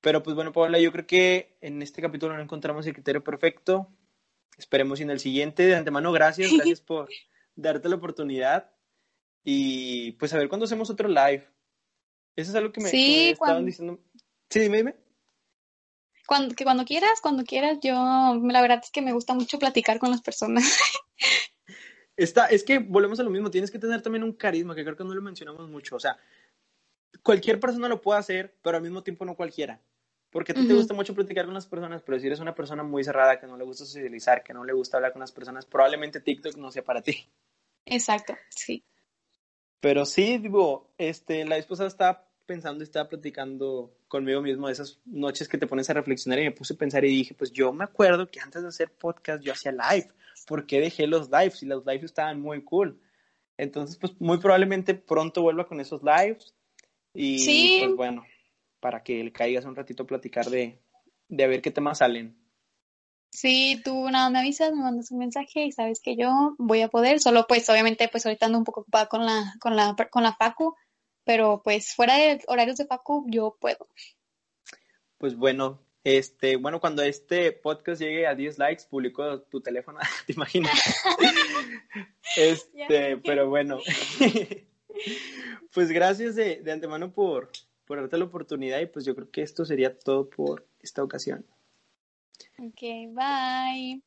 [SPEAKER 1] Pero pues bueno, Paula, yo creo que en este capítulo no encontramos el criterio perfecto. Esperemos en el siguiente. De antemano, gracias, gracias por, darte la oportunidad y pues a ver cuándo hacemos otro live. Eso es algo que me, estaban diciendo. Sí, dime, dime.
[SPEAKER 2] Cuando, que cuando quieras, cuando quieras, yo la verdad es que me gusta mucho platicar con las personas.
[SPEAKER 1] Está, es que volvemos a lo mismo, tienes que tener también un carisma, que creo que no lo mencionamos mucho. O sea, cualquier persona lo puede hacer, pero al mismo tiempo no cualquiera. Porque a ti te gusta mucho platicar con las personas, pero si eres una persona muy cerrada, que no le gusta socializar, que no le gusta hablar con las personas, probablemente TikTok no sea para ti.
[SPEAKER 2] Exacto, sí.
[SPEAKER 1] Pero sí, digo, este, la pasada estaba pensando, estaba platicando conmigo mismo de esas noches que te pones a reflexionar y me puse a pensar y dije, pues yo me acuerdo que antes de hacer podcast yo hacía live. ¿Por qué dejé los lives? Y los lives estaban muy cool. Entonces, pues muy probablemente pronto vuelva con esos lives. Y pues bueno, para que le caigas un ratito a platicar de, de a ver qué temas salen.
[SPEAKER 2] Sí, tú nada me avisas, me mandas un mensaje y sabes que yo voy a poder, solo pues obviamente pues ahorita ando un poco ocupada con la, con la, con la facu, pero pues fuera de horarios de facu yo puedo.
[SPEAKER 1] Pues bueno, este, bueno, cuando este podcast llegue a 10 likes, publico tu teléfono, ¿te imaginas? este, pero bueno. pues gracias de, de antemano por, por darte la oportunidad y pues yo creo que esto sería todo por esta ocasión.
[SPEAKER 2] Ok, bye.